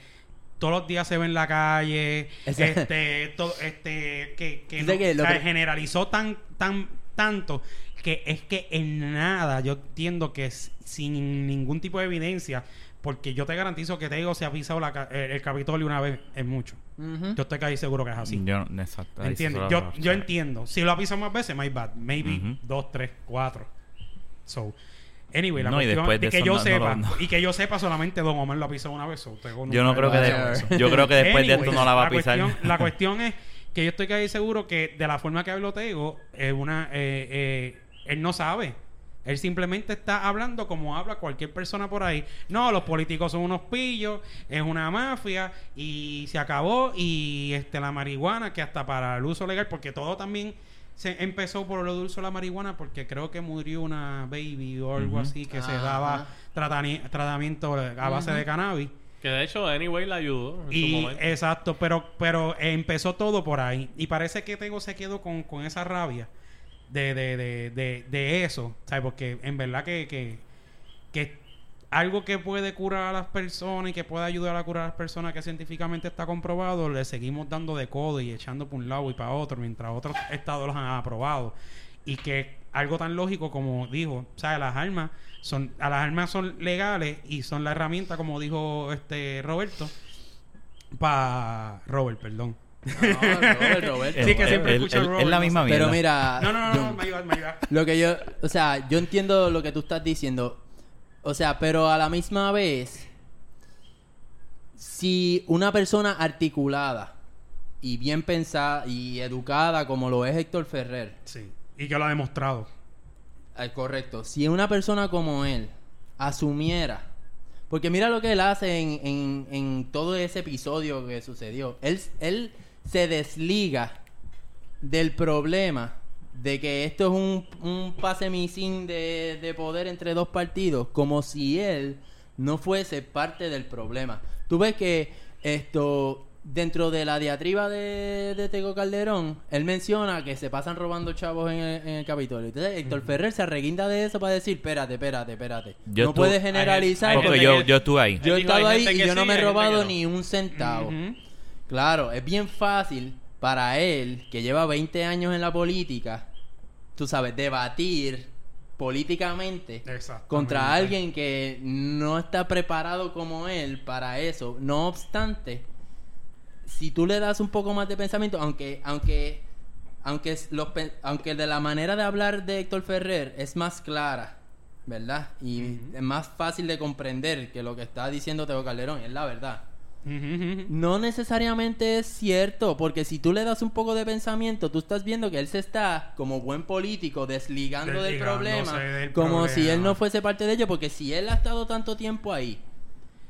todos los días se ve en la calle, (laughs) Ese- este, to- este, que, que, no- que lo o sea, que- generalizó tan, tan tanto que es que en nada yo entiendo que es sin ningún tipo de evidencia, porque yo te garantizo que Tego se ha pisado la el, el Capitolio una vez, es mucho. Yo estoy casi seguro que es así. Yo, exacto. Yo, yo entiendo. Si lo ha pisado más veces, my bad. Maybe Ujú. dos, tres, cuatro. So, anyway, la No, y cuestión de que yo no- sepa, no. y que yo sepa solamente Don Omar lo ha pisado una vez. Tego Yo no creo que, de- yo creo que después de esto no la va a pisar. Cuestión, la (laughs) cuestión es que yo estoy casi seguro que de la forma que habló Tego, es una, eh, eh, él no sabe. Él simplemente está hablando como habla cualquier persona por ahí. No, los políticos son unos pillos, es una mafia y se acabó. Y este la marihuana, que hasta para el uso legal, porque todo también se empezó por lo de la marihuana, porque creo que murió una baby o algo así que se daba tratani- tratamiento a base de cannabis. Que de hecho, Anyway la ayudó en su Y momento. exacto, pero pero empezó todo por ahí. Y parece que Tego se quedó con, con esa rabia de, de, de, de, de eso. ¿Sabes? Porque en verdad que, que, que algo que puede curar a las personas y que puede ayudar a curar a las personas que científicamente está comprobado, le seguimos dando de codo y echando por un lado y para otro, mientras otros estados los han aprobado. Y que algo tan lógico como dijo, ¿sabes? Las armas son, a las armas son legales y son la herramienta, como dijo este Roberto, para Robert, perdón. No, Robert, Robert, Sí, que Él- siempre él- escucho a él- Robert, Es la no misma sé. Pero mira, No, no, no, yo- no, me ayuda, me ayuda. lo que yo, o sea, yo entiendo lo que tú estás diciendo. O sea, pero a la misma vez, si una persona articulada y bien pensada y educada como lo es Héctor Ferrer, Sí, y que lo ha demostrado. Ah, correcto. Si una persona como él asumiera, porque mira lo que él hace en, en- en todo ese episodio que sucedió, él, él se desliga del problema de que esto es un, un pase misin de, de poder entre dos partidos, como si él no fuese parte del problema. Tú ves que esto, dentro de la diatriba de, de Tego Calderón, él menciona que se pasan robando chavos en el, en el Capitolio. Entonces, Héctor Ferrer se arreguinda de eso para decir, espérate, espérate, espérate. Yo no puedes hay generalizar. Porque yo, yo estuve ahí. Yo he estado ahí y yo no me he robado no. ni un centavo. Claro, es bien fácil para él, que lleva 20 años en la política, tú sabes, debatir políticamente contra alguien que no está preparado como él para eso. No obstante, si tú le das un poco más de pensamiento, aunque aunque aunque los aunque de la manera de hablar de Héctor Ferrer es más clara, ¿verdad? Y es más fácil de comprender que lo que está diciendo Teo Calderón, es la verdad. No necesariamente es cierto, porque si tú le das un poco de pensamiento, tú estás viendo que él se está, como buen político, desligando del problema, del como si él no fuese parte de ello, porque si él ha estado tanto tiempo ahí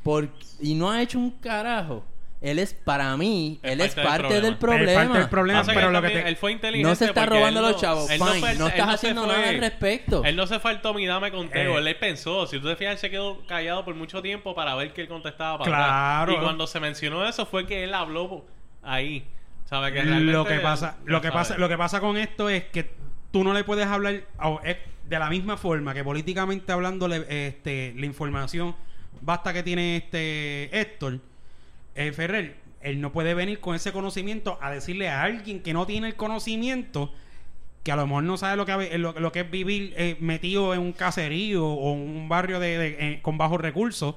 por- y no ha hecho un carajo, él es, para mí, él es parte del Es problema. parte del problema, Pasa que pero él lo que también- te... él fue inteligente No se está porque robando él los chavos, él no fine, fue- no él estás se haciendo fue- nada al respecto. Él no se faltó mi dame con Tego, Eh. él pensó. Si tú te fijas, él se quedó callado por mucho tiempo para ver que él contestaba para Claro. atrás. Y cuando se mencionó eso fue que él habló ahí. ¿Sabe? Que lo que pasa él lo que sabe. pasa lo que pasa con esto es que tú no le puedes hablar o es de la misma forma que políticamente hablando le- este la información basta que tiene este Héctor eh, Ferrer él no puede venir con ese conocimiento a decirle a alguien que no tiene el conocimiento que a lo mejor no sabe lo que, lo, lo que es vivir eh, metido en un caserío o en un barrio de, de- eh, con bajos recursos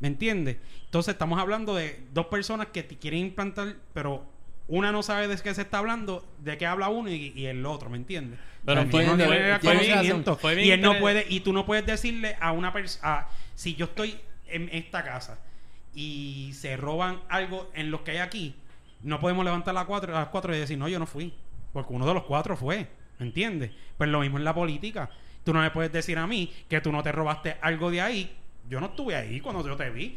¿Me entiendes? Entonces estamos hablando de dos personas que te quieren implantar, pero una no sabe de qué se está hablando, de qué habla uno y, y el otro, ¿me entiendes? Pero fue- no fue- bien y él no puede, y tú no puedes decirle a una persona, si yo estoy en esta casa y se roban algo en los que hay aquí, no podemos levantar a las cuatro, a las cuatro y decir, no, yo no fui, porque uno de los cuatro fue, ¿me entiendes? Pues lo mismo en la política. Tú no me puedes decir a mí que tú no te robaste algo de ahí. Yo no estuve ahí cuando yo te vi.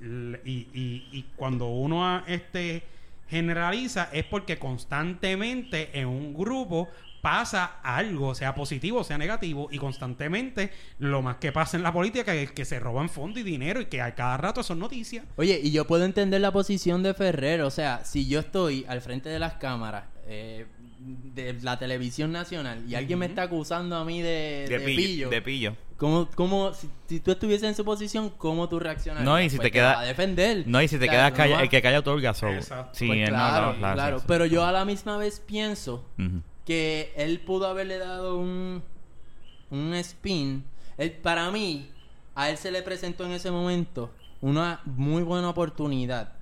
Y, y, y cuando uno ah, este generaliza es porque constantemente en un grupo pasa algo, sea positivo, sea negativo, y constantemente lo más que pasa en la política es que se roban fondos y dinero y que a cada rato son noticias. Oye, y yo puedo entender la posición de Ferrer. O sea, si yo estoy al frente de las cámaras eh, de la televisión nacional y alguien me está acusando a mí de, De de pillo. pillo, De pillo. ¿cómo, cómo, si, si tú estuvieses en su posición, ¿cómo tú reaccionarías? No, y si Pues te queda- a defender. No, y si te quedas no vas- el que calla otorga. so- Exacto. Sí, Pues no, claro, no, claro. sí. Pero yo a la misma vez pienso. Que él pudo haberle dado un, un spin. Él- para mí, a él se le presentó en ese momento una muy buena oportunidad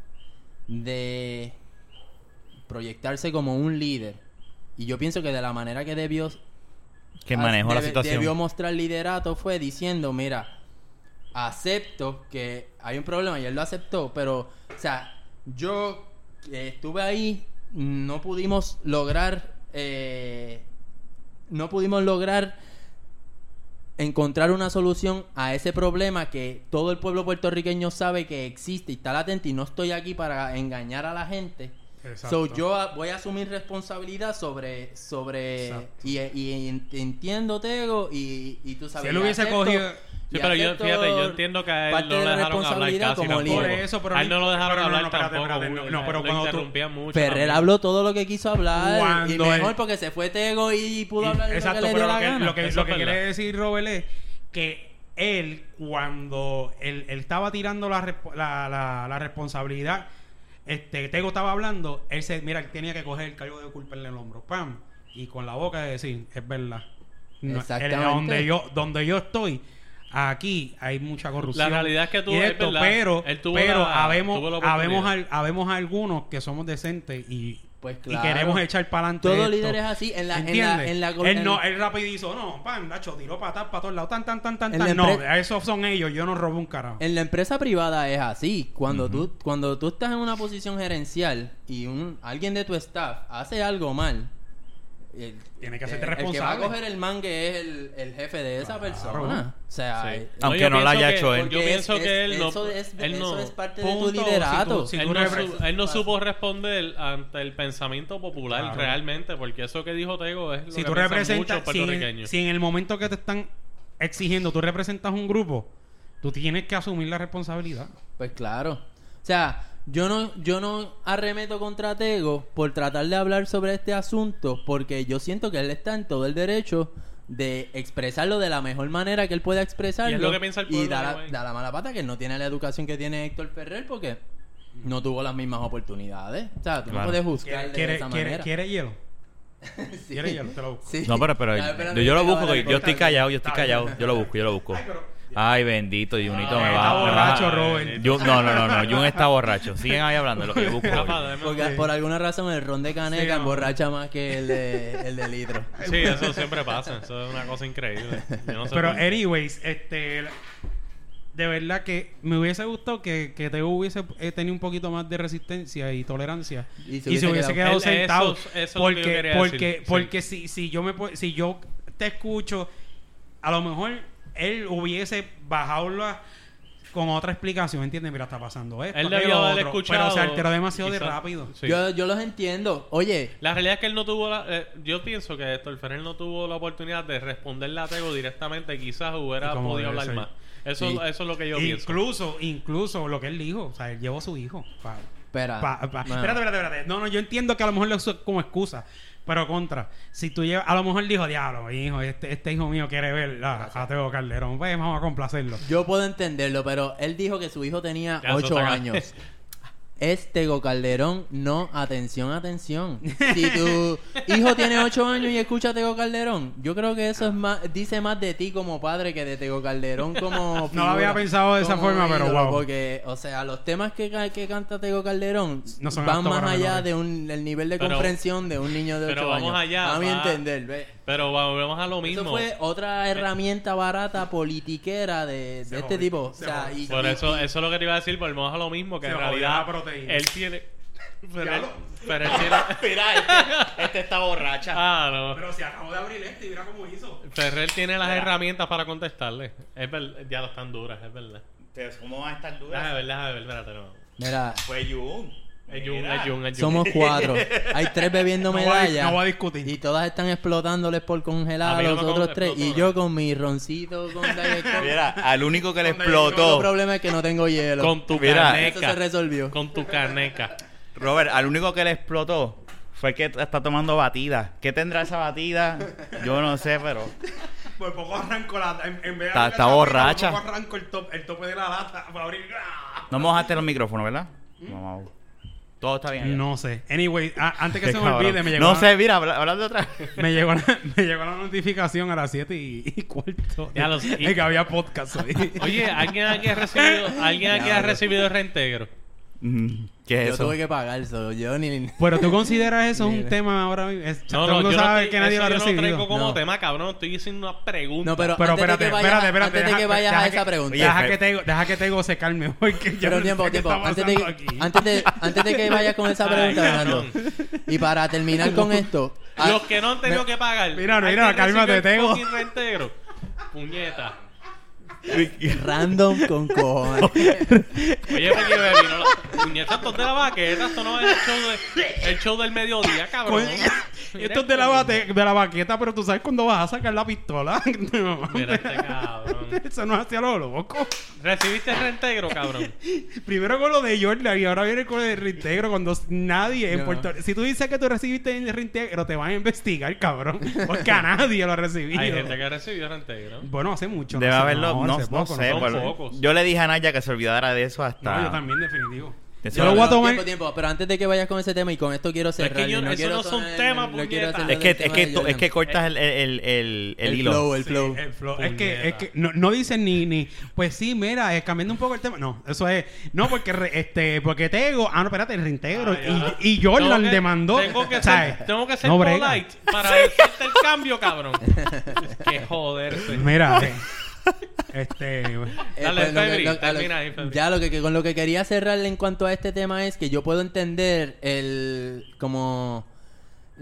de proyectarse como un líder. Y yo pienso que de la manera que debió Que manejó la situación. Debió mostrar liderato fue diciendo, mira, acepto que hay un problema y él lo aceptó, pero, o sea, yo que estuve ahí, no pudimos lograr, eh, no pudimos lograr encontrar una solución a ese problema que todo el pueblo puertorriqueño sabe que existe y está latente y no estoy aquí para engañar a la gente. Exacto. So, yo voy a asumir responsabilidad sobre sobre y, y en- entiendo Tego y, y tú sabes Si él y hubiese acepto- cogido- y Sí, pero yo, fíjate, yo entiendo que a él no lo la dejaron hablar responsabilidad casi como tampoco. Por eso, pero a él no lo dejaron pero no, no, hablar espérate, tampoco. espérate, no, pero lo cuando tú- interrumpían mucho. Ferrer también. habló todo lo que quiso hablar y Cuando mejor él- porque se fue Tego y pudo Y- hablar de Exacto, lo que le pero dio lo la que, gana. lo que, Eso lo es que quiere decir Robert es que él, cuando él, él estaba tirando la, la, la, la responsabilidad, este Tego estaba hablando, él se, mira, él tenía que coger el cargo de culpa en el hombro, pam, y con la boca de decir, es verdad. No, Exactamente. el- donde yo, donde yo estoy, aquí hay mucha corrupción. La realidad es que tú- y es esto, verdad, pero, él tuvo pero la- habemos, tuvo la habemos, oportunidad. al- habemos algunos que somos decentes y, Pues y claro. queremos echar para adelante. Todo esto. líder es así en la en la, ¿Entiendes? en la él no, él rapidito, no, pan, Nacho, tiró patas para todos lados, tan, tan, tan, tan, tan. No, esos son ellos, yo no robo un carajo. En la empresa privada es así. Cuando tú cuando tú estás en una posición gerencial y un alguien de tu staff hace algo mal, el, Tiene que hacerte el- El que va a responsable. coger el mangue es el, el jefe de esa Claro. persona. O sea, Sí. eh, Aunque no lo pienso haya que- hecho él. Yo pienso es- que él no, eso es, él no, eso es parte Punto, de tu liderato. si tú- él, tú no su- él no supo responder ante el pensamiento popular Claro. realmente, porque eso que dijo Tego es lo si que tú representas, muchos si en, puertorriqueños. si en el momento que te están exigiendo tú representas un grupo, tú tienes que asumir la responsabilidad. Pues claro. O sea, yo no, yo no arremeto contra Tego por tratar de hablar sobre este asunto, porque yo siento que él está en todo el derecho de expresarlo de la mejor manera que él pueda expresarlo. Y es lo que piensa el pueblo, da, la, da la mala pata que él no tiene la educación que tiene Héctor Ferrer porque no tuvo las mismas oportunidades. O sea, tú no Claro. puedes juzgar de ¿Quiere, esa quiere, manera. quiere hielo? (laughs) Sí. ¿Quiere hielo? Te lo busco. Sí. No, pero, pero Estaba esperando yo, yo lo busco, el yo estoy callado, yo estoy callado, yo lo busco, yo lo busco. Ay, pero- Ay, bendito, Junito me Está va. va- borracho, Robert. No, no, no, no, Jun está borracho. Siguen ahí hablando, lo que yo busco. Dame- Porque por alguna razón el ron de caneca Sí, no. emborracha más que el de, el de litro. Sí, eso siempre pasa. Eso es una cosa increíble. Yo no sé Pero, por qué. anyways, este. De verdad que me hubiese gustado que, que Teo hubiese eh, tenido un poquito más de resistencia y tolerancia. Y se se, hubiese quedado. quedado Él- sentado. eso- eso es lo que yo porque quería porque, decir, sí. porque si, si, yo me, pu- si yo te escucho, a lo mejor él hubiese bajado la con otra explicación, ¿entiendes? Mira, está pasando esto. Él debió haber otro. escuchado. Pero se alteró demasiado de rápido. sí. Yo, yo los entiendo. Oye, La realidad es que él no tuvo la... eh, yo pienso que Héctor Ferrer no tuvo la oportunidad de responderle a Tego directamente. Quizás hubiera podido hablar ser. más. Eso, Sí. eso es lo que yo pienso. incluso, incluso lo que él dijo. O sea, él llevó a su hijo. pa- espera. Pa- pa- Bueno. Espérate, espérate, espérate. No, no, yo entiendo que a lo mejor lo uso como excusa. Pero contra, si tú llevas, a lo mejor dijo, diablo, mi hijo, este, este hijo mío quiere ver a, a Teo Calderón, pues vamos a complacerlo. Yo puedo entenderlo, pero él dijo que su hijo tenía Ya, eso 8 está años. (laughs) Es Tego Calderón, no, atención, atención. (laughs) Si tu hijo tiene 8 años y escucha a Tego Calderón, yo creo que eso es más, dice más de ti como padre que de Tego Calderón como (laughs) No lo había pensado de esa forma, pero wow. Porque, o sea, los temas que, que canta Tego Calderón No son van más allá menores. de un, del nivel de Pero- comprensión de un niño de 8 pero vamos años. allá, a mi entender, ¿ves? Pero volvemos a lo mismo. Eso fue otra herramienta barata politiquera de, este jodió, tipo. O se sea, y, Por y- eso, y- eso es lo que te iba a decir. Volvemos a lo mismo. Que en realidad él tiene... Pero él, lo- pero él (laughs) tiene... Mira, este, este está borracha. (laughs) Ah, no. Pero si acabo de abrir este y mira cómo hizo. Ferrer tiene las herramientas para contestarle. Es verdad, ya lo están duras, es verdad. ¿Cómo van a estar Déjame duras? ver, déjame ver, espérate, no. Mira, Fue Jun. Es Jun, Mira. es Jun, es Jun. somos cuatro. Hay tres (laughs) bebiendo No voy a- medallas. no voy a discutir. Y todas están explotándoles por congelar A a mí no los me otros tres. Y yo con mi roncito con Diet Coke. Mira, al único que le El explotó. problema es que no tengo hielo. Con tu Mira. Eso se caneca. resolvió. Con tu caneca. Robert, al único que le explotó fue el que está tomando batida. ¿Qué tendrá esa batida? Yo no sé, pero. Por poco arranco la. En, en vez de Está- abrir está la tapita, borracha. Por poco arranco el, top, el tope de la lata para abrir. ¡ah! No mojaste los micrófonos, ¿verdad? Vamos. Todo está bien. allá. No sé. Anyway, a- antes que (laughs) se me cabrón. olvide, me llegó, No sé, mira, habla- hablando de otra. me, llegó la, (laughs) me llegó la notificación a las 7 y, y cuarto. Ya lo sé. de que había podcast hoy. Oye, ¿alguien aquí ha recibido, ¿alguien aquí ha recibido el reintegro? Mm, ¿Qué es Yo eso? tuve que pagar eso. Yo ni. Pero tú consideras eso un (laughs) tema ahora mismo. Es- No, no, yo no, que nadie lo ha yo no recibido. traigo como No. tema, cabrón. Estoy haciendo una pregunta. No, pero, Pero antes espérate, de que vayas, espérate, espérate. antes de deja- que vayas deja a esa que- pregunta. Oye, Deja que te, deja que te secarme Pero no tiempo, sé tiempo. Antes de, antes, de, antes de que vayas con esa (laughs) pregunta, Fernando. Y para terminar con (laughs) esto. ah, Los que no han tenido que pagar. Mira, ¿alguien mira, cálmate, reintegro? Puñeta. (laughs) Random con cojones. Oye, Ricky Baby, no la... Puñeta, esto es de la vaqueta. Esto no es el show, de... el show del mediodía, cabrón. Coño, Esto es de la, bate- de la baqueta, pero tú sabes cuándo vas a sacar la pistola. (laughs) Mira este cabrón. Eso no es hacia lo loco. ¿Recibiste el reintegro, cabrón? Primero con lo de Jordan y ahora viene con el reintegro cuando nadie en No. Puerto Si tú dices que tú recibiste el reintegro, te van a investigar, cabrón. Porque a nadie lo ha recibido. Hay gente que recibió reintegro. Bueno, hace mucho. Debe sé, haberlo, no, no poco, sé. pocos. yo le dije a Naya que se olvidara de eso hasta. No, yo también, definitivo. Eso Yo lo voy a tomar. Tiempo, tiempo. Pero antes de que vayas con ese tema, y con esto quiero cerrar. yo- y no eso no son temas, no Es que, es que, es que cortas el, el, el, el, el El hilo. flow, el Sí, flow. el flow. Es que, es que no, no dicen ni, ni, pues sí, mira, eh, cambiando un poco el tema. No, eso es, no, porque re- este, porque Tego, ah, no, espérate, el reintegro. Ay, ah. y, y Jordan Tengo que- demandó. Tengo que ser, tengo que ser polite para decirte el cambio, cabrón. (laughs) que joderse. Mira, eh, (laughs) este, (laughs) Dale, lo que- Febri, lo- a lo- termina ahí, Febri. Ya lo que, que- con lo que quería cerrar en cuanto a este tema es que yo puedo entender el como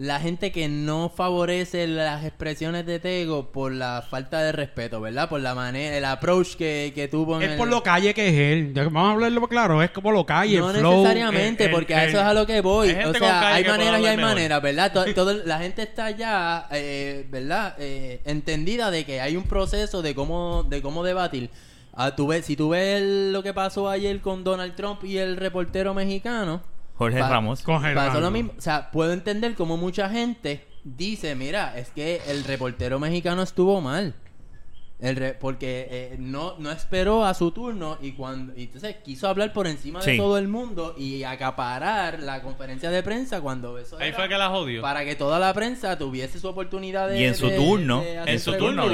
la gente que no favorece las expresiones de Tego por la falta de respeto, ¿verdad? Por la manera, el approach que, que tuvo en es el- por lo calle que es él. Vamos a hablarlo claro, es como lo calle, no el flow. necesariamente, el- el- porque a eso es a lo que voy. O sea, hay maneras y hay mejor. maneras, ¿verdad? To- (laughs) todo- la gente está ya, eh, ¿verdad? Eh, entendida de que hay un proceso de cómo, de cómo debatir. Ah, tú ves, si tú ves lo que pasó ayer con Donald Trump y el reportero mexicano, Jorge pa- Ramos. Pasó lo mismo. O sea, puedo entender cómo mucha gente dice, mira, es que el reportero mexicano estuvo mal. El re- porque eh, no, no esperó a su turno y cuando y entonces quiso hablar por encima de todo el mundo y acaparar la conferencia de prensa cuando eso Ahí era fue que la jodió. para que toda la prensa tuviese su oportunidad de Y en su de- turno, de en su turno,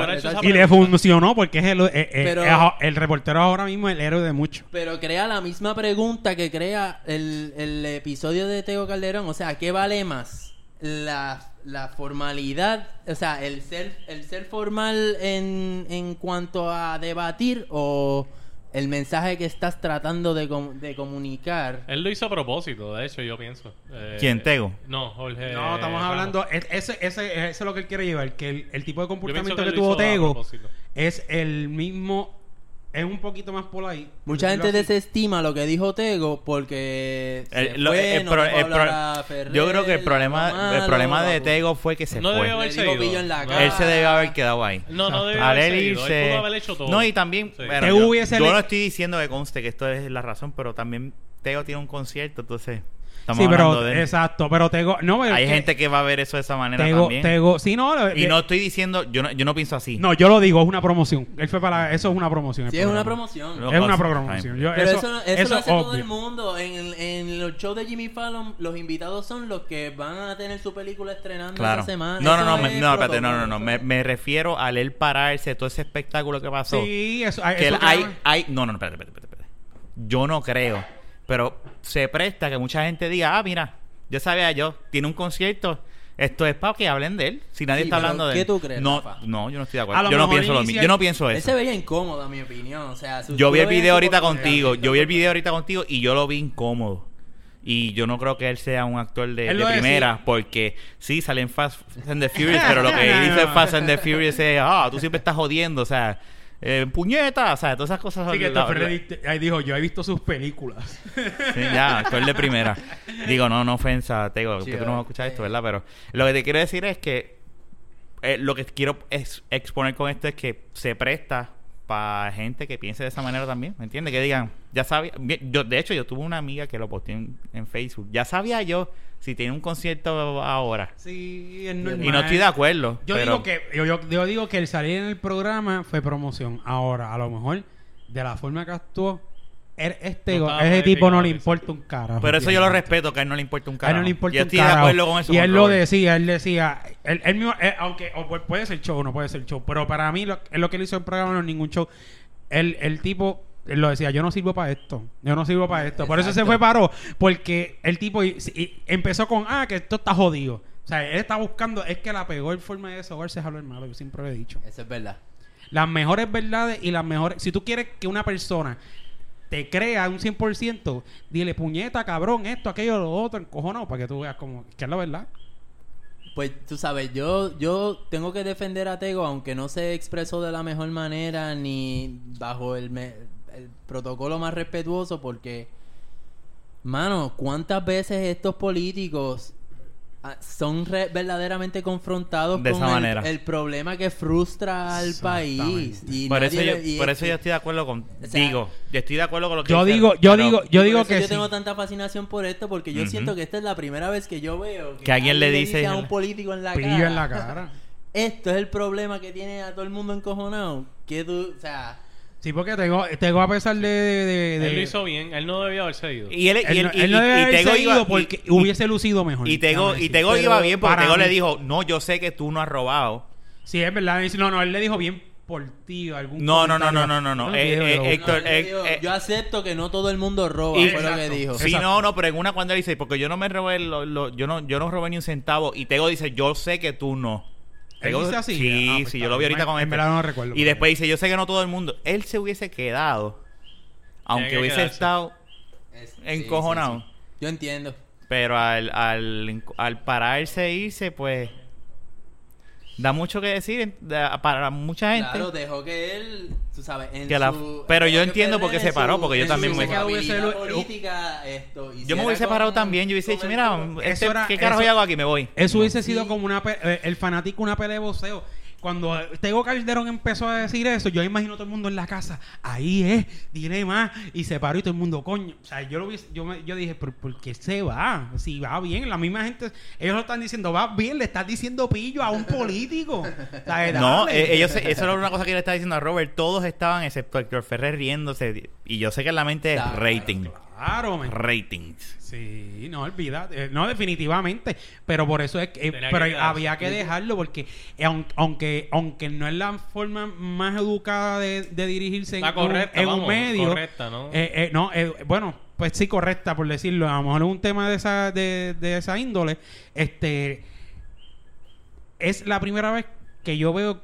Y le funcionó porque es el, eh, eh, Pero- es- el reportero ahora mismo es el héroe de muchos. Pero crea la misma pregunta que crea el, el episodio de Tego Calderón. O sea, ¿qué vale más? La, la formalidad, o sea, el ser, el ser formal en, en cuanto a debatir o el mensaje que estás tratando de, com- de comunicar. Él lo hizo a propósito, de hecho, yo pienso. Eh, ¿Quién, Tego? No, Jorge. No, estamos Ramos. hablando. es- Ese, ese, ese es lo que él quiere llevar. Que el, el tipo de comportamiento que tuvo Tego es el mismo. Es un poquito más por ahí. Mucha gente desestima lo que dijo Tego porque se El- lo- fue, el no pro- dejó el hablar pro- a Ferrer, yo creo que el le problema, el problema de. Tego fue que se No fue. debió haber en la No. cara. Él se debió haber quedado ahí. No, no debió Al haber él seguido. Él irse- pudo haber hecho todo. No, y también, Sí. bueno, Tego yo, hubiese yo no estoy diciendo que conste que esto es la razón, pero también Tego tiene un concierto, entonces estamos Sí, hablando pero de exacto. Pero Tego. No, pero Hay es que gente que va a ver eso de esa manera Tego, también. Tego. Sí, no. y eh, no estoy diciendo, yo no, yo no pienso así. No, yo lo digo, es una promoción. Él fue para. Eso es una promoción. Sí, es una promoción. No, Es una promoción. Yo- Pero eso, eso, eso, eso lo es hace todo el mundo. En, en los shows de Jimmy Fallon, los invitados son los que van a tener su película estrenando Claro. esa semana. No, no, no, me- no, espérate, no, no, no. Me, me refiero al él pararse, todo ese espectáculo que pasó. Sí, eso. que eso él- que- hay, hay, no, no, no, espérate, espérate, espérate, espérate. Yo no creo, pero se presta que mucha gente diga, ah, mira, yo sabía yo, tiene un concierto, esto es para que hablen de él. Si nadie Sí, está hablando de ¿qué él. tú crees, No, Rafa? no, yo no estoy de acuerdo. Yo no pienso lo mismo. Yo no pienso Él eso. se veía incómodo, a mi opinión. O sea, su- Yo vi el video ahorita contigo, yo vi el video ahorita contigo y yo lo vi incómodo. Y yo no creo que él sea un actor de, Él de decía. primera, porque sí, salen en Fast and the Furious, pero lo que (laughs) dice Fast and the Furious es, ah, tú siempre estás jodiendo, o sea, eh, puñeta, o sea, todas esas cosas. Sí, que la- la- ahí dijo, yo he visto sus películas. Sí, ya, actor de primera. Digo, no, no ofensa, te digo, Sí, que tú no vas a eh, escuchar esto, eh. ¿verdad? Pero lo que te quiero decir es que eh, lo que quiero es exponer con esto es que se presta para gente que piense de esa manera también, ¿me entiendes? Que digan, ya sabía, yo de hecho yo tuve una amiga que lo posteó en, en Facebook, ya sabía yo si tiene un concierto ahora. Sí, es Y no estoy de acuerdo. Yo pero- digo que yo, yo, yo digo que el salir en el programa fue promoción. Ahora, a lo mejor de la forma que actuó este, No ese tipo no le importa un carajo. Pero eso yo lo respeto, que a él no le importa un A él carajo. no le importa yo un estoy de carajo. acuerdo con eso. Y con él lo Robert. decía, él decía, él, él mismo, eh, aunque o puede ser show o no puede ser show, pero para mí lo, es lo que él hizo en el programa no es ningún show. El, el tipo él lo decía, yo no sirvo para esto, yo no sirvo para esto. Por eso se fue paró, porque el tipo y- y empezó con, ah, que esto está jodido. O sea, él está buscando, es que la pegó forma de desahogarse es hablar malo, yo siempre lo he dicho. Eso es verdad. Las mejores verdades y las mejores... Si tú quieres que una persona te crea un 100%, dile puñeta, cabrón, esto, aquello, lo otro, encojonado, para que tú veas como que es la verdad. Pues tú sabes, yo, yo tengo que defender a Tego, aunque no se expresó de la mejor manera ni bajo el, protocolo más respetuoso, porque, mano, ¿cuántas veces estos políticos son re- verdaderamente confrontados De con esa el, manera. el problema que frustra al país? Y Por eso, yo, le- por es- eso yo estoy de acuerdo con... O sea, digo, yo estoy de acuerdo con lo que Yo digo, yo pero digo, yo Por digo eso que yo sí. tengo tanta fascinación por esto porque yo siento que esta es la primera vez que yo veo Que alguien le dice- a un político en la cara en la cara. (laughs) esto es el problema que tiene a todo el mundo encojonado que tú o sea Sí, porque tengo, tengo a pesar de... de, de- de- Él lo hizo bien. Él no debía haberse ido. Y él, y Él, él- no- y- él no y- haberse Tego ido iba- porque y- hubiese lucido mejor. Y Tego, y. Tego iba bien porque Tego le dijo, no, yo sé que tú no has robado. Sí, es verdad. No, no, él le dijo bien por ti. Algún No, no, no, no, no, no, no. Eh, eh, Héctor, yo, digo, yo acepto que no todo el mundo roba Y- fue lo que dijo Sí, Exacto. no, no, pero en una cuando él dice, porque yo no me robé, lo- lo- yo no yo no robé ni un centavo. Y Tego dice, yo sé que tú no. ¿Él dice así? Sí, Ah, pues sí, yo lo vi ahorita con En él. verdad no recuerdo, Y después dice, yo sé que no todo el mundo. Él se hubiese quedado, aunque que hubiese quedarse. estado, Es- sí, encojonado. sí, sí. yo entiendo pero al, al, al pararse e irse, pues, da mucho que decir da- para mucha gente. claro dejó que él tú sabes en Que la- su- pero yo entiendo por qué se paró, porque yo también me- política esto yo me hubiese parado también, yo hubiese dicho, mira, este, era- ¿qué carajo eso- yo hago aquí? Me voy. Eso hubiese sido como una eh, el fanático una pelea de boxeo. Cuando Tego Calderón empezó a decir eso, yo imagino todo el mundo en la casa, ahí es, diré más, y se paró y todo el mundo, coño. O sea, yo lo hubiese- yo, me- yo dije, ¿por, por qué se va? Si va bien, la misma gente, ellos lo están diciendo, va bien, le estás diciendo pillo a un político. O sea, No, eh, ellos, eso era una cosa que yo le estaba diciendo a Robert. Todos estaban, excepto Héctor Ferrer, riéndose. Y yo sé que en la mente es Claro, rating. Claro, men. Ratings. Sí, no, olvida, eh, no definitivamente, pero por eso es que, eh, que pero había que dejarlo porque eh, aun- aunque aunque no es la forma más educada de, de dirigirse en, correcta, un, en un vamos, medio, correcta, ¿no? eh, eh, no, eh, bueno, pues sí correcta por decirlo, a lo mejor es un tema de esa de, de esa índole, este es la primera vez que yo veo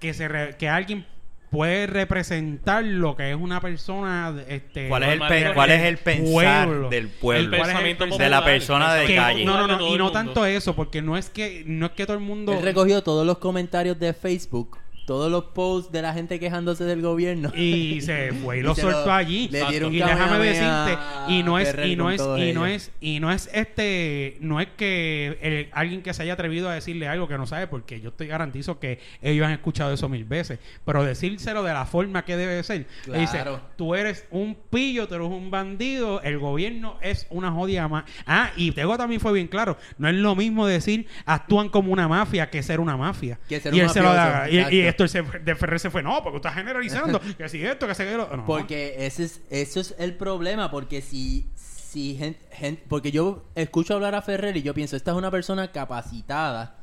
que se re- que alguien puede representar lo que es una persona este ¿Cuál es el, pe- del cuál es el pensar pueblo. del El pueblo? pensamiento de de la persona de el que- calle. no, no, no, y el no tanto eso, porque no es que no es que todo el mundo él recogió todos los comentarios de Facebook todos los posts de la gente quejándose del gobierno. Y (laughs) se fue y Y lo se soltó lo- allí. le dieron y déjame decirte y no es y no es y no es y no es este no es que el- alguien que se haya atrevido a decirle algo que no sabe porque yo te garantizo que ellos han escuchado eso mil veces. Pero decírselo de la forma que debe ser. Le dice Claro. tú eres un pillo tú eres un bandido el gobierno es una jodida más ah y Tego también fue bien claro. No es lo mismo decir actúan como una mafia que ser una mafia. Que ser y él se lo da y, se, de Ferrer se fue no porque tú estás generalizando (laughs) que si esto que si aquello no. Porque ese es, eso es el problema, porque si, si gen- gen- porque yo escucho hablar a Ferrer y yo pienso, esta es una persona capacitada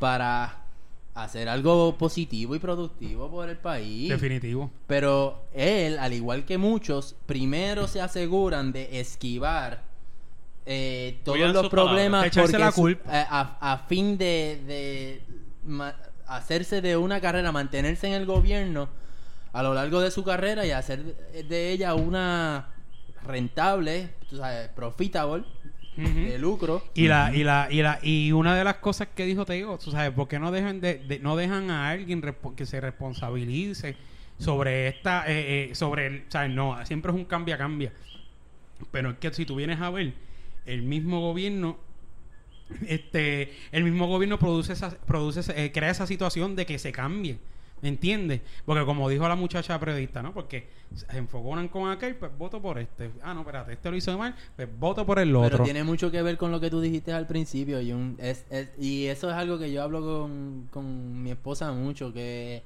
para hacer algo positivo y productivo por el país. definitivo Pero él, al igual que muchos, primero se aseguran de esquivar eh, todos los problemas porque la su- culpa. a, a- a fin de, de ma- hacerse de una carrera, mantenerse en el gobierno a lo largo de su carrera y hacer de, ella una rentable, tú sabes, profitable, de lucro. Y la, y la, y la, y una de las cosas que dijo Tego, tú sabes, ¿por qué no dejan de, de- no dejan a alguien que se responsabilice sobre esta, eh, eh, sobre el, sabes, no, siempre es un cambia cambia. Pero es que si tú vienes a ver, el mismo gobierno, este, el mismo gobierno produce esa, produce, eh, crea esa situación de que se cambie. ¿Me entiendes? Porque como dijo la muchacha periodista, ¿no? Porque se enfoconan con aquel, pues voto por este. Ah, no, espérate, este lo hizo mal, pues voto por el otro. Pero tiene mucho que ver con lo que tú dijiste al principio. Y, un- es, es- y eso es algo que yo hablo con, con mi esposa mucho. Que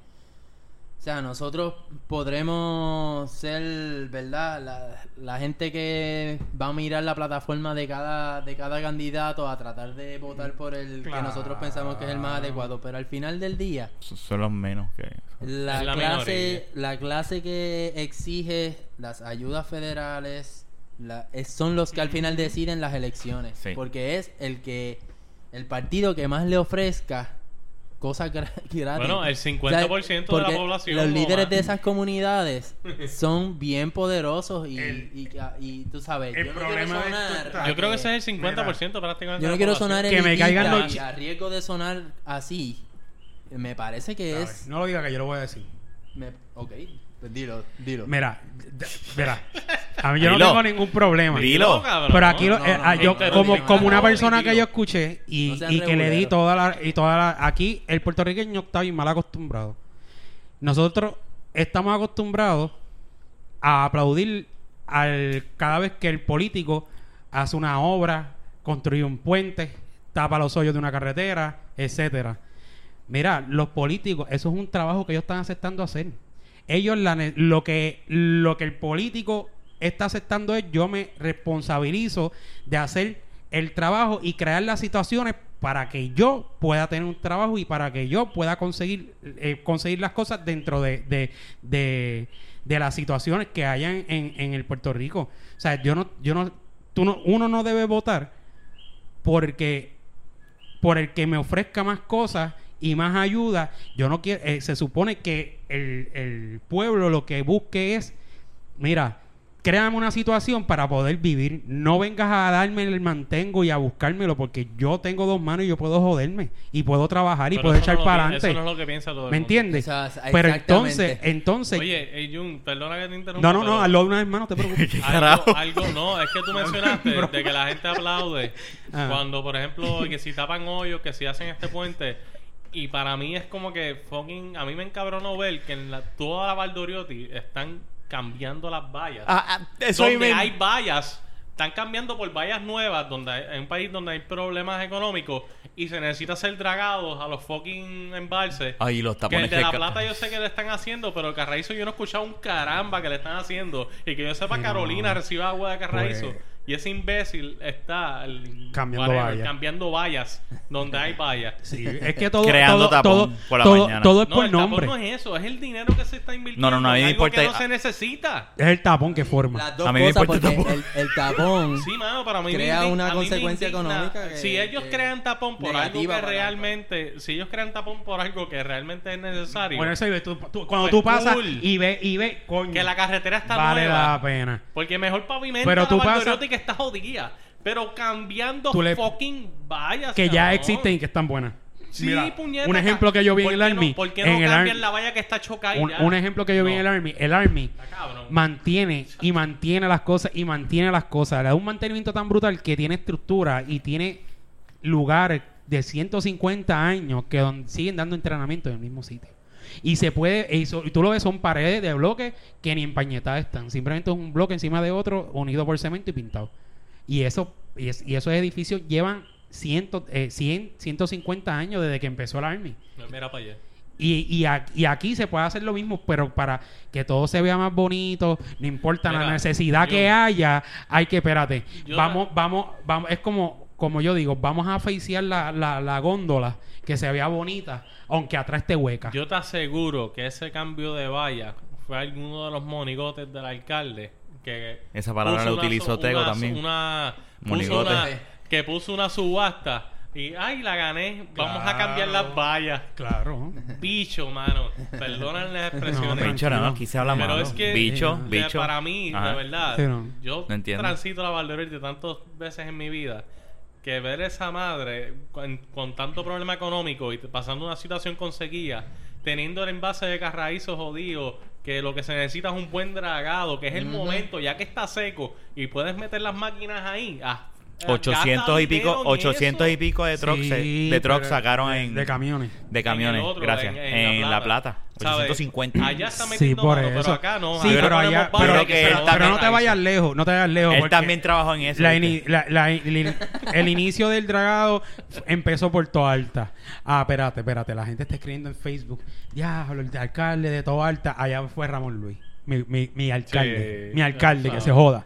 O sea, nosotros podremos ser, ¿verdad? La, la gente que va a mirar la plataforma de cada, de cada candidato a tratar de votar por el que nosotros pensamos que es el más adecuado. Pero al final del día, Son- los menos que... la, clase, la clase que exige las ayudas federales la- es- son los que al final deciden las elecciones. Sí. Porque es el que el partido que más le ofrezca cosas gra- (laughs) gratis. Bueno, el 50% de la población Los o líderes más. de esas comunidades (laughs) son bien poderosos y, El- y, y tú sabes, el yo no problema de quiero esto sonar a Yo creo que ese es el 50% Mira, prácticamente. yo no quiero sonar Que me caigan los y a riesgo de sonar así. Me parece que ¿sabes? es No lo diga que yo lo voy a decir. me- ok, dilo, dilo. Mira, mira. A mí yo no tengo ningún problema. Dilo. cabrón, Pero aquí lo- no, eh, no, ah, no, yo como no, como una no, persona que yo escuché y, No sean y que le di reguleros. toda la y toda la aquí el puertorriqueño está bien mal acostumbrado. Nosotros estamos acostumbrados a aplaudir al cada vez que el político hace una obra, construye un puente, tapa los hoyos de una carretera, etcétera. Mira, los políticos, eso es un trabajo que ellos están aceptando hacer. Ellos la lo que lo que el político está aceptando es yo me responsabilizo de hacer el trabajo y crear las situaciones para que yo pueda tener un trabajo y para que yo pueda conseguir eh, conseguir las cosas dentro de, de, de, de las situaciones que hayan en, en el Puerto Rico. O sea, yo no, yo no, tú no, uno no debe votar porque por el que me ofrezca más cosas y más ayuda, yo no quiero, eh, se supone que el, el pueblo lo que busque es, mira, créame una situación para poder vivir, no vengas a darme el mantengo y a buscármelo porque yo tengo dos manos y yo puedo joderme y puedo trabajar y Pero puedo echar no para pi- Eso adelante. no es lo que piensa todo el ¿Me mundo. entiendes? O sea, Pero entonces, entonces, Oye, Jun, perdona que te interrumpa. no, no, no, hazlo una vez más, no te (laughs) preocupes. Algo, no, es que tú (laughs) mencionaste de que la gente aplaude Ah. cuando, por ejemplo, que si tapan hoyos, que si hacen este puente. Y para mí es como que fucking. A mí me encabronó ver que en la, toda la Valdoriotti están cambiando las vallas. Ah, ah, eso donde ahí me- hay vallas, están cambiando por vallas nuevas, donde hay, en un país donde hay problemas económicos y se necesita ser dragados a los fucking embalses. Ay, los Que tapones el de que La Plata yo sé que le están haciendo, pero el Carraízo yo no he escuchado un caramba que le están haciendo. Y que yo sepa, Carolina recibe agua de Carraízo. Pues- y ese imbécil está el- Cambiando vallas. cambiando vallas donde hay vallas. Sí, es que todo, Creando todo, tapón todo, por la todo, mañana. todo es No, por el tapón nombre. no es eso, es el dinero que se está invirtiendo. No, no, no, a mí me algo importa- que no se necesita. Es el tapón que forma. Las dos A mí me cosas, importa el tapón. el, el tapón (laughs) Sí, mano, para mí Crea me una consecuencia económica que- si ellos que- crean tapón por algo que realmente, si ellos crean tapón por algo que realmente es necesario, Bueno, eso, tú- tú- cuando Pues tú pasas cool. y ves, y ves, coño, que la carretera está vale nueva, la pena. porque mejor pavimento Pero tú pasas- que está jodida, pero cambiando Tú le- fucking vallas Que ya cabrón. existen y que están buenas. Sí, Mira, puñeta, un ejemplo que yo vi en ¿por el qué Army. ¿Por qué en no el cambian Ar- la valla que está chocada y un, ya? un ejemplo que yo vi en el. Army. El Army Está cabrón. mantiene y mantiene las cosas y mantiene las cosas. Le da un mantenimiento tan brutal que tiene estructura y tiene lugares de 150 años que don- siguen dando entrenamiento en el mismo sitio. Y se puede, y, so- y tú lo ves, son paredes de bloques que ni empañetadas están. Simplemente es un bloque encima de otro, unido por cemento y pintado. Y eso, y, es- y esos edificios llevan ciento, eh, 100, 150 años desde que empezó el Army. Mira para allá. Y, y, a- y aquí se puede hacer lo mismo, pero para que todo se vea más bonito, no importa la necesidad yo- que haya, hay que, espérate, vamos, vamos, vamos, es como, como yo digo, vamos a facear la, la, la góndola que se vea bonita, aunque atrás esté hueca. Yo te aseguro que ese cambio de valla fue alguno de los monigotes del alcalde que Esa palabra la una utilizó Tego una- también. Una, puso Monigote. una- que puso una subasta y ay la gané, vamos a cambiar las vallas. Claro. Bicho, mano. Perdonan las expresiones. No, Bicho, no, aquí se habla Pero malo. es que bicho, bicho. para mí, Ajá. de verdad, Sí, no. yo No entiendo. transito la Valderotti tantas veces en mi vida que ver esa madre con, con tanto problema económico y pasando una situación con sequía, teniendo el envase de carraízo jodido, que lo que se necesita es un buen dragado, que es el momento, ya que está seco y puedes meter las máquinas ahí, ah, 800 Gasta y pico, dinero en 800 y pico de trucks, Sí, de trucks sacaron de- en de camiones. de camiones, En otro, gracias, en- en, en La La Plata, ¿Sabes? 850. Allá está Sí, metiendo por mano, eso. pero acá no. Sí, pero allá, pero, que no te eso. vayas lejos, no te vayas lejos. Él también trabajó en eso. la la- la- el, inicio del dragado empezó por Toa Alta. Ah, espérate, espérate. La gente está escribiendo en Facebook. Diablo, el alcalde de Toa Alta. Allá fue Ramón Luis. Mi, mi, mi alcalde. Sí, mi alcalde, que se joda.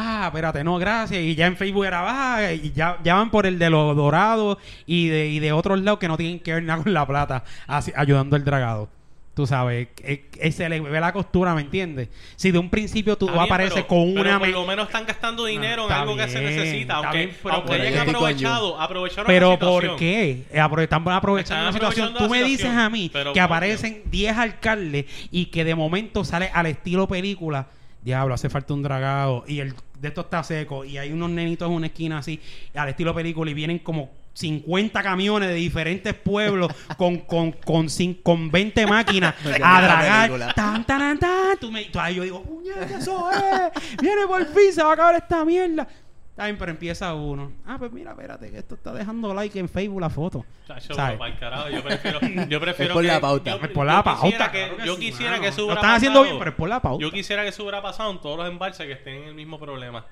Ah, espérate, no, gracias. Y ya en Facebook era baja. Y ya, ya van por el de los dorados y de, y de otros lados que no tienen que ver nada con la plata. así- ayudando al dragado. Tú sabes, es- es- se le ve la costura, ¿me entiendes? Si de un principio tú bien, apareces pero- con pero una... por lo menos están gastando dinero en algo que se necesita. Aunque, bien, pero aunque hayan aprovechado, aprovecharon Pero la ¿por qué? Eh, apro- Están aprovechando Están la situación. aprovechando Tú me dices a mí pero que aparecen 10 alcaldes y que de momento sale al estilo película. Diablo, hace falta un dragado. Y el de esto está seco. Y hay unos nenitos en una esquina así, al estilo película. Y vienen como 50 camiones de diferentes pueblos (laughs) con, con, con, cin- con 20 máquinas (laughs) a dragar. película. Tan, tan, tan, tan. Tú me, tú- ahí yo digo, puñeta, eso es. Viene por fin, se va a acabar esta mierda. Está bien, pero empieza uno. Ah, pues mira, espérate, que esto está dejando like en Facebook la foto. Chacho, ¿Sabes? pa'l carajo, yo prefiero, (laughs) yo prefiero Es por que, la pauta. yo- Es por yo la quisiera pauta, que- claro que yo sí, quisiera mano. que eso Lo hubiera están haciendo pasado. bien, pero es por la pauta. Yo quisiera que eso hubiera pasado en todos los embalses que estén en el mismo problema.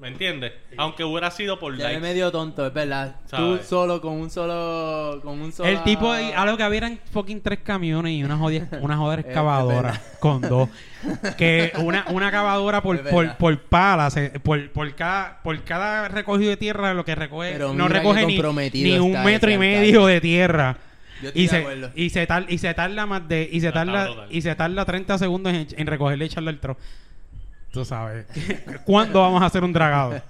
¿Me entiendes? Aunque hubiera sido por Ya es likes. medio tonto, es verdad. Tú solo con un solo con un solo El tipo, de- algo que había eran fucking tres camiones y una jodia, (laughs) una es excavadora con dos. (laughs) Que una, una excavadora por, por, por pala, se- por, por, cada, por cada recogido de tierra, lo que recoge, Pero no mira recoge ni, comprometido ni un está metro ese y medio de tierra. Yo estoy Y de se, acuerdo. y, se tar- y se tarda más de y se Está tarda brutal. y se tarda 30 segundos en, en recogerle y echarle el tro. Tú sabes. ¿Cuándo vamos a hacer un dragado?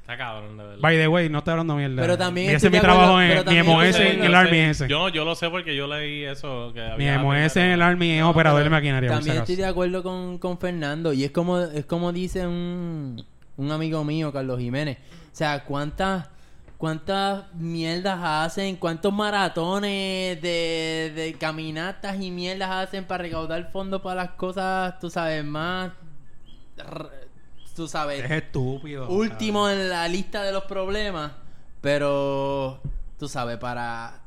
Está cabrón, de verdad. By the way, no estoy hablando mierda. Pero también Y ese es mi trabajo en mi MOS en el Army ese. Yo, yo lo sé porque yo leí eso. Que Mi MOS en el Army es operador de maquinaria. También estoy de acuerdo con, con Fernando. Y es como, es como dice un, un amigo mío, Carlos Jiménez. O sea, ¿cuántas, cuántas mierdas hacen? ¿Cuántos maratones de, de caminatas y mierdas hacen para recaudar fondos para las cosas, tú sabes, más... Tú sabes, Es estúpido. último en la lista de los problemas, pero tú sabes, para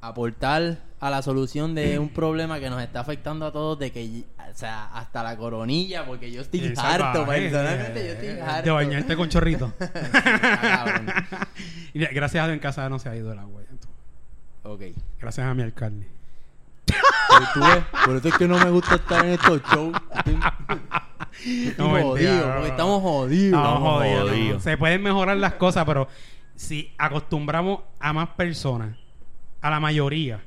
aportar a la solución de un (clears throat) problema que nos está afectando a todos, de que, o sea, hasta la coronilla, porque yo estoy Es harto, salvaje, personalmente yo eh, estoy De harto. bañarte con chorrito. (laughs) (laughs) Y gracias a Dios en casa no se ha ido el agua. ok. Gracias a mi alcalde. Pero tú ves, por eso es que no me gusta estar en estos shows. (laughs) No, mentira, jodido, no, porque no. estamos jodidos. Estamos Estamos jodidos. jodidos. Se pueden mejorar las cosas, pero si acostumbramos a más personas, a la mayoría,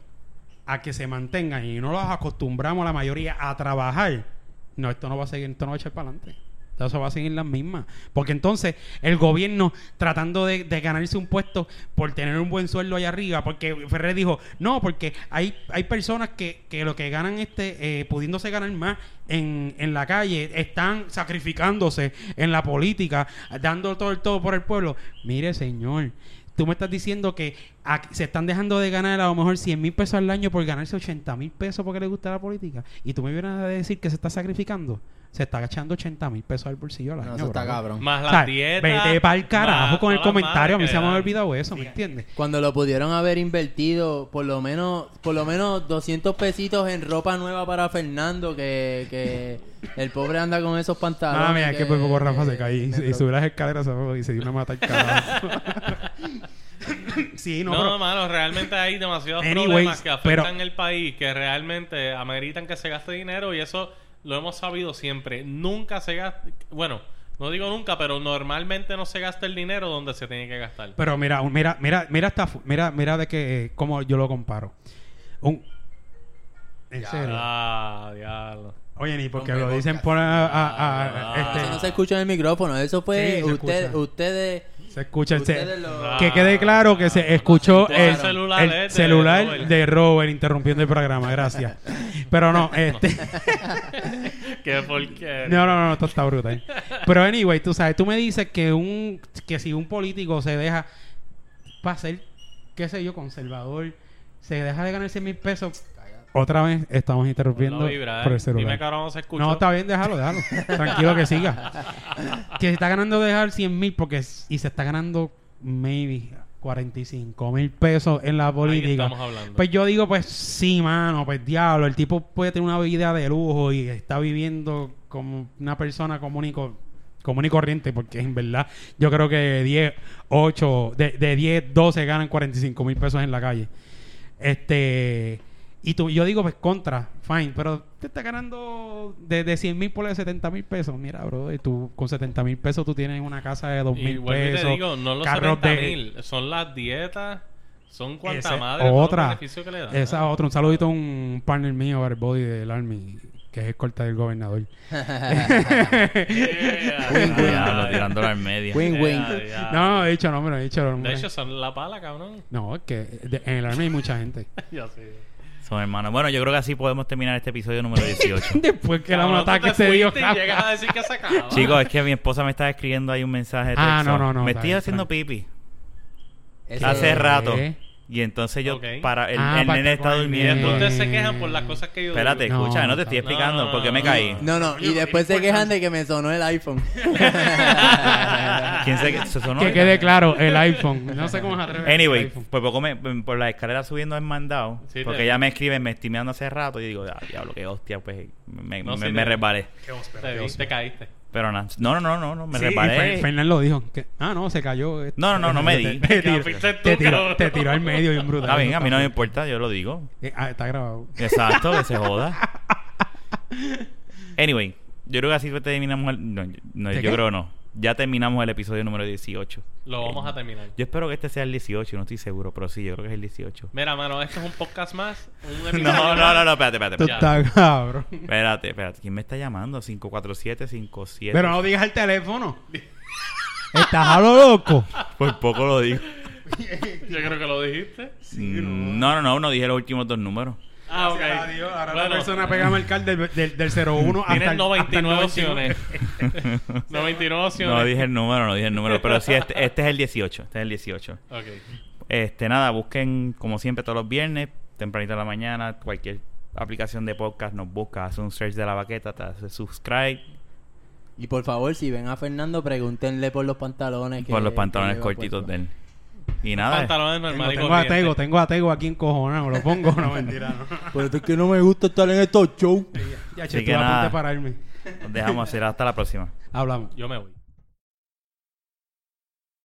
a que se mantengan y no los acostumbramos a la mayoría a trabajar, no, esto no va a seguir, esto no va a echar para adelante. Eso va a seguir las mismas. Porque entonces el gobierno tratando de, ganarse un puesto por tener un buen sueldo allá arriba, porque Ferrer dijo, no, porque hay, hay personas que, que lo que ganan, este, eh, pudiéndose ganar más en, en la calle, están sacrificándose en la política, dando todo el todo por el pueblo. Mire, señor. Tú me estás diciendo que se están dejando de ganar a lo mejor 100 mil pesos al año por ganarse 80 mil pesos porque le gusta la política. Y tú me vienes a decir que se está sacrificando. Se está agachando 80 mil pesos al bolsillo al año. No, eso está cabrón. Más O las sea, dietas. Vete para el carajo más con el comentario. A mí se me que ha olvidado eso, ¿me entiendes? Cuando lo pudieron haber invertido por lo menos por lo menos 200 pesitos en ropa nueva para Fernando que, que el pobre anda con esos pantalones Ah, mira, que por poco Rafa se cae y, y sube las escaleras y se dio una mata al carajo. (laughs) sí, no, No, pero- mano, realmente hay demasiados Anyways, problemas que afectan pero- el país que realmente ameritan que se gaste dinero y eso lo hemos sabido siempre. Nunca se gasta, bueno, no digo nunca, pero normalmente no se gasta el dinero donde se tiene que gastar. Pero mira, un- mira, mira, mira esta, mira, mira de que eh, cómo yo lo comparo. Un, en serio. Ah, diablo. Oye, ni porque Hombre, lo dicen por a- a- a- Ah. este, Eso no se escucha en el micrófono, eso fue Sí, usted, ustedes se escucha el ce- ustedes lo- que quede claro que se escuchó Claro. el, El celular, el eh, de celular Robert. de Robert interrumpiendo el programa, gracias. Pero no, este (laughs) Qué porquería. No, no, no, esto está brutal. Pero anyway, tú sabes, tú me dices que un que si un político se deja para ser, qué sé yo, conservador, se deja de ganar 100 mil pesos Otra vez estamos interrumpiendo No vibra, por eh. el celular. Dime que ahora no se escucha. No, está bien, déjalo, déjalo. Tranquilo que siga. (laughs) que se está ganando dejar 100 mil porque y se está ganando maybe 45 mil pesos en la política. estamos hablando. Pues yo digo, pues sí, mano, pues diablo, el tipo puede tener una vida de lujo y está viviendo como una persona común y, co- común y corriente, porque en verdad yo creo que de 10, 8, de, de 10, 12 ganan 45 mil pesos en la calle. Este, y tú, yo digo, pues contra, fine, pero te está ganando de, de 100 mil por 70 mil pesos. Mira, bro, y tú con 70 mil pesos tú tienes una casa de 2 y mil pesos. te digo, no los carros 70 de- mil, son las dietas, son cuanta madre, otra. beneficios que le dan. Esa otra, un saludito a un partner mío, el body del Army, que es escolta del gobernador. Win, win. Tirándolo al medio. Win, win. Yeah, yeah. no, he dicho nombre, he dicho De nombre. hecho, son la pala, cabrón. no, es que de- en el Army hay mucha gente. (laughs) ya sé. Son hermanos. Bueno, yo creo que así podemos terminar este episodio número (laughs) 18. Después que la un ataque te se dio. fuiste y llegas a decir que se acaba. Chicos, es que mi esposa me está escribiendo ahí un mensaje de Ah, no, no, no, Me estoy haciendo pipi. Ese- Hace rato. ¿Qué? Y entonces yo, Ok. para el, Ah, el para nene está cojan Y durmiendo. entonces se quejan por las cosas que yo. Espérate, No, escucha, no te estoy explicando no, por qué me caí. no. No, y después se quejan de que me sonó el iPhone. (laughs) (laughs) ¿Quién se, se sonó? Que quede claro, el iPhone. No sé cómo se atreve. Anyway, iPhone. pues poco me- por la escalera subiendo en mandado, Sí, porque te- ella me escribe, me estoy mirando hace rato, y digo, ah, diablo, qué hostia, pues me, No, me, sí, me te- resbalé. Te, vi, te caíste. Pero nada, no, no, no, no, no, me Sí, y. Fer- Fernán lo dijo. que- ah, no, se cayó. este. No, no, no, no me di. Te, Te te tiró- te tiró al medio y un brutal. Está bien, a mí no me importa, yo lo digo. Eh, ah, está grabado. Exacto, que se joda. (laughs) Anyway, yo creo que así terminamos el... No, yo- no, ¿De yo qué? creo no. Ya terminamos el episodio número 18. Lo vamos a terminar. Yo espero que este sea el 18, no estoy seguro, pero sí, yo creo que es el 18. Mira, mano, esto es un podcast más. Un (laughs) No, no, no, no, espérate, espérate. Estás cabrón. espérate, espérate. ¿Quién me está llamando? 547-57. Pero no digas el teléfono. (laughs) Estás a lo loco. Por poco lo digo. (laughs) Yo creo que lo dijiste. Mm, no, no, no, no dije los últimos dos números. Ah, ok. Gracias a Dios, ahora la Bueno, persona pega a marcar del, del, del 01 hasta Tienes el, 99 hasta el 99. opciones. (laughs) 99 opciones. No dije el número, no dije el número. Pero sí, este, este es el 18. Este es el 18. Ok. Este, nada, busquen como siempre todos los viernes, tempranito de la mañana, cualquier aplicación de podcast nos busca, hace un search de la baqueta, te hace subscribe Y por favor, si ven a Fernando, pregúntenle por los pantalones. que- por los que pantalones lleva cortitos puesto. de él. Y nada, Pantalones Tengo, normales y tengo a Tego, tengo a Tego aquí encojonado. ¿Lo pongo? No, mentira. No. (laughs) Por eso es que no me gusta estar en estos shows. Ya, Así che, que estuve a punto nada. de pararme. nos dejamos hacer hasta la próxima. Hablamos. Yo me voy.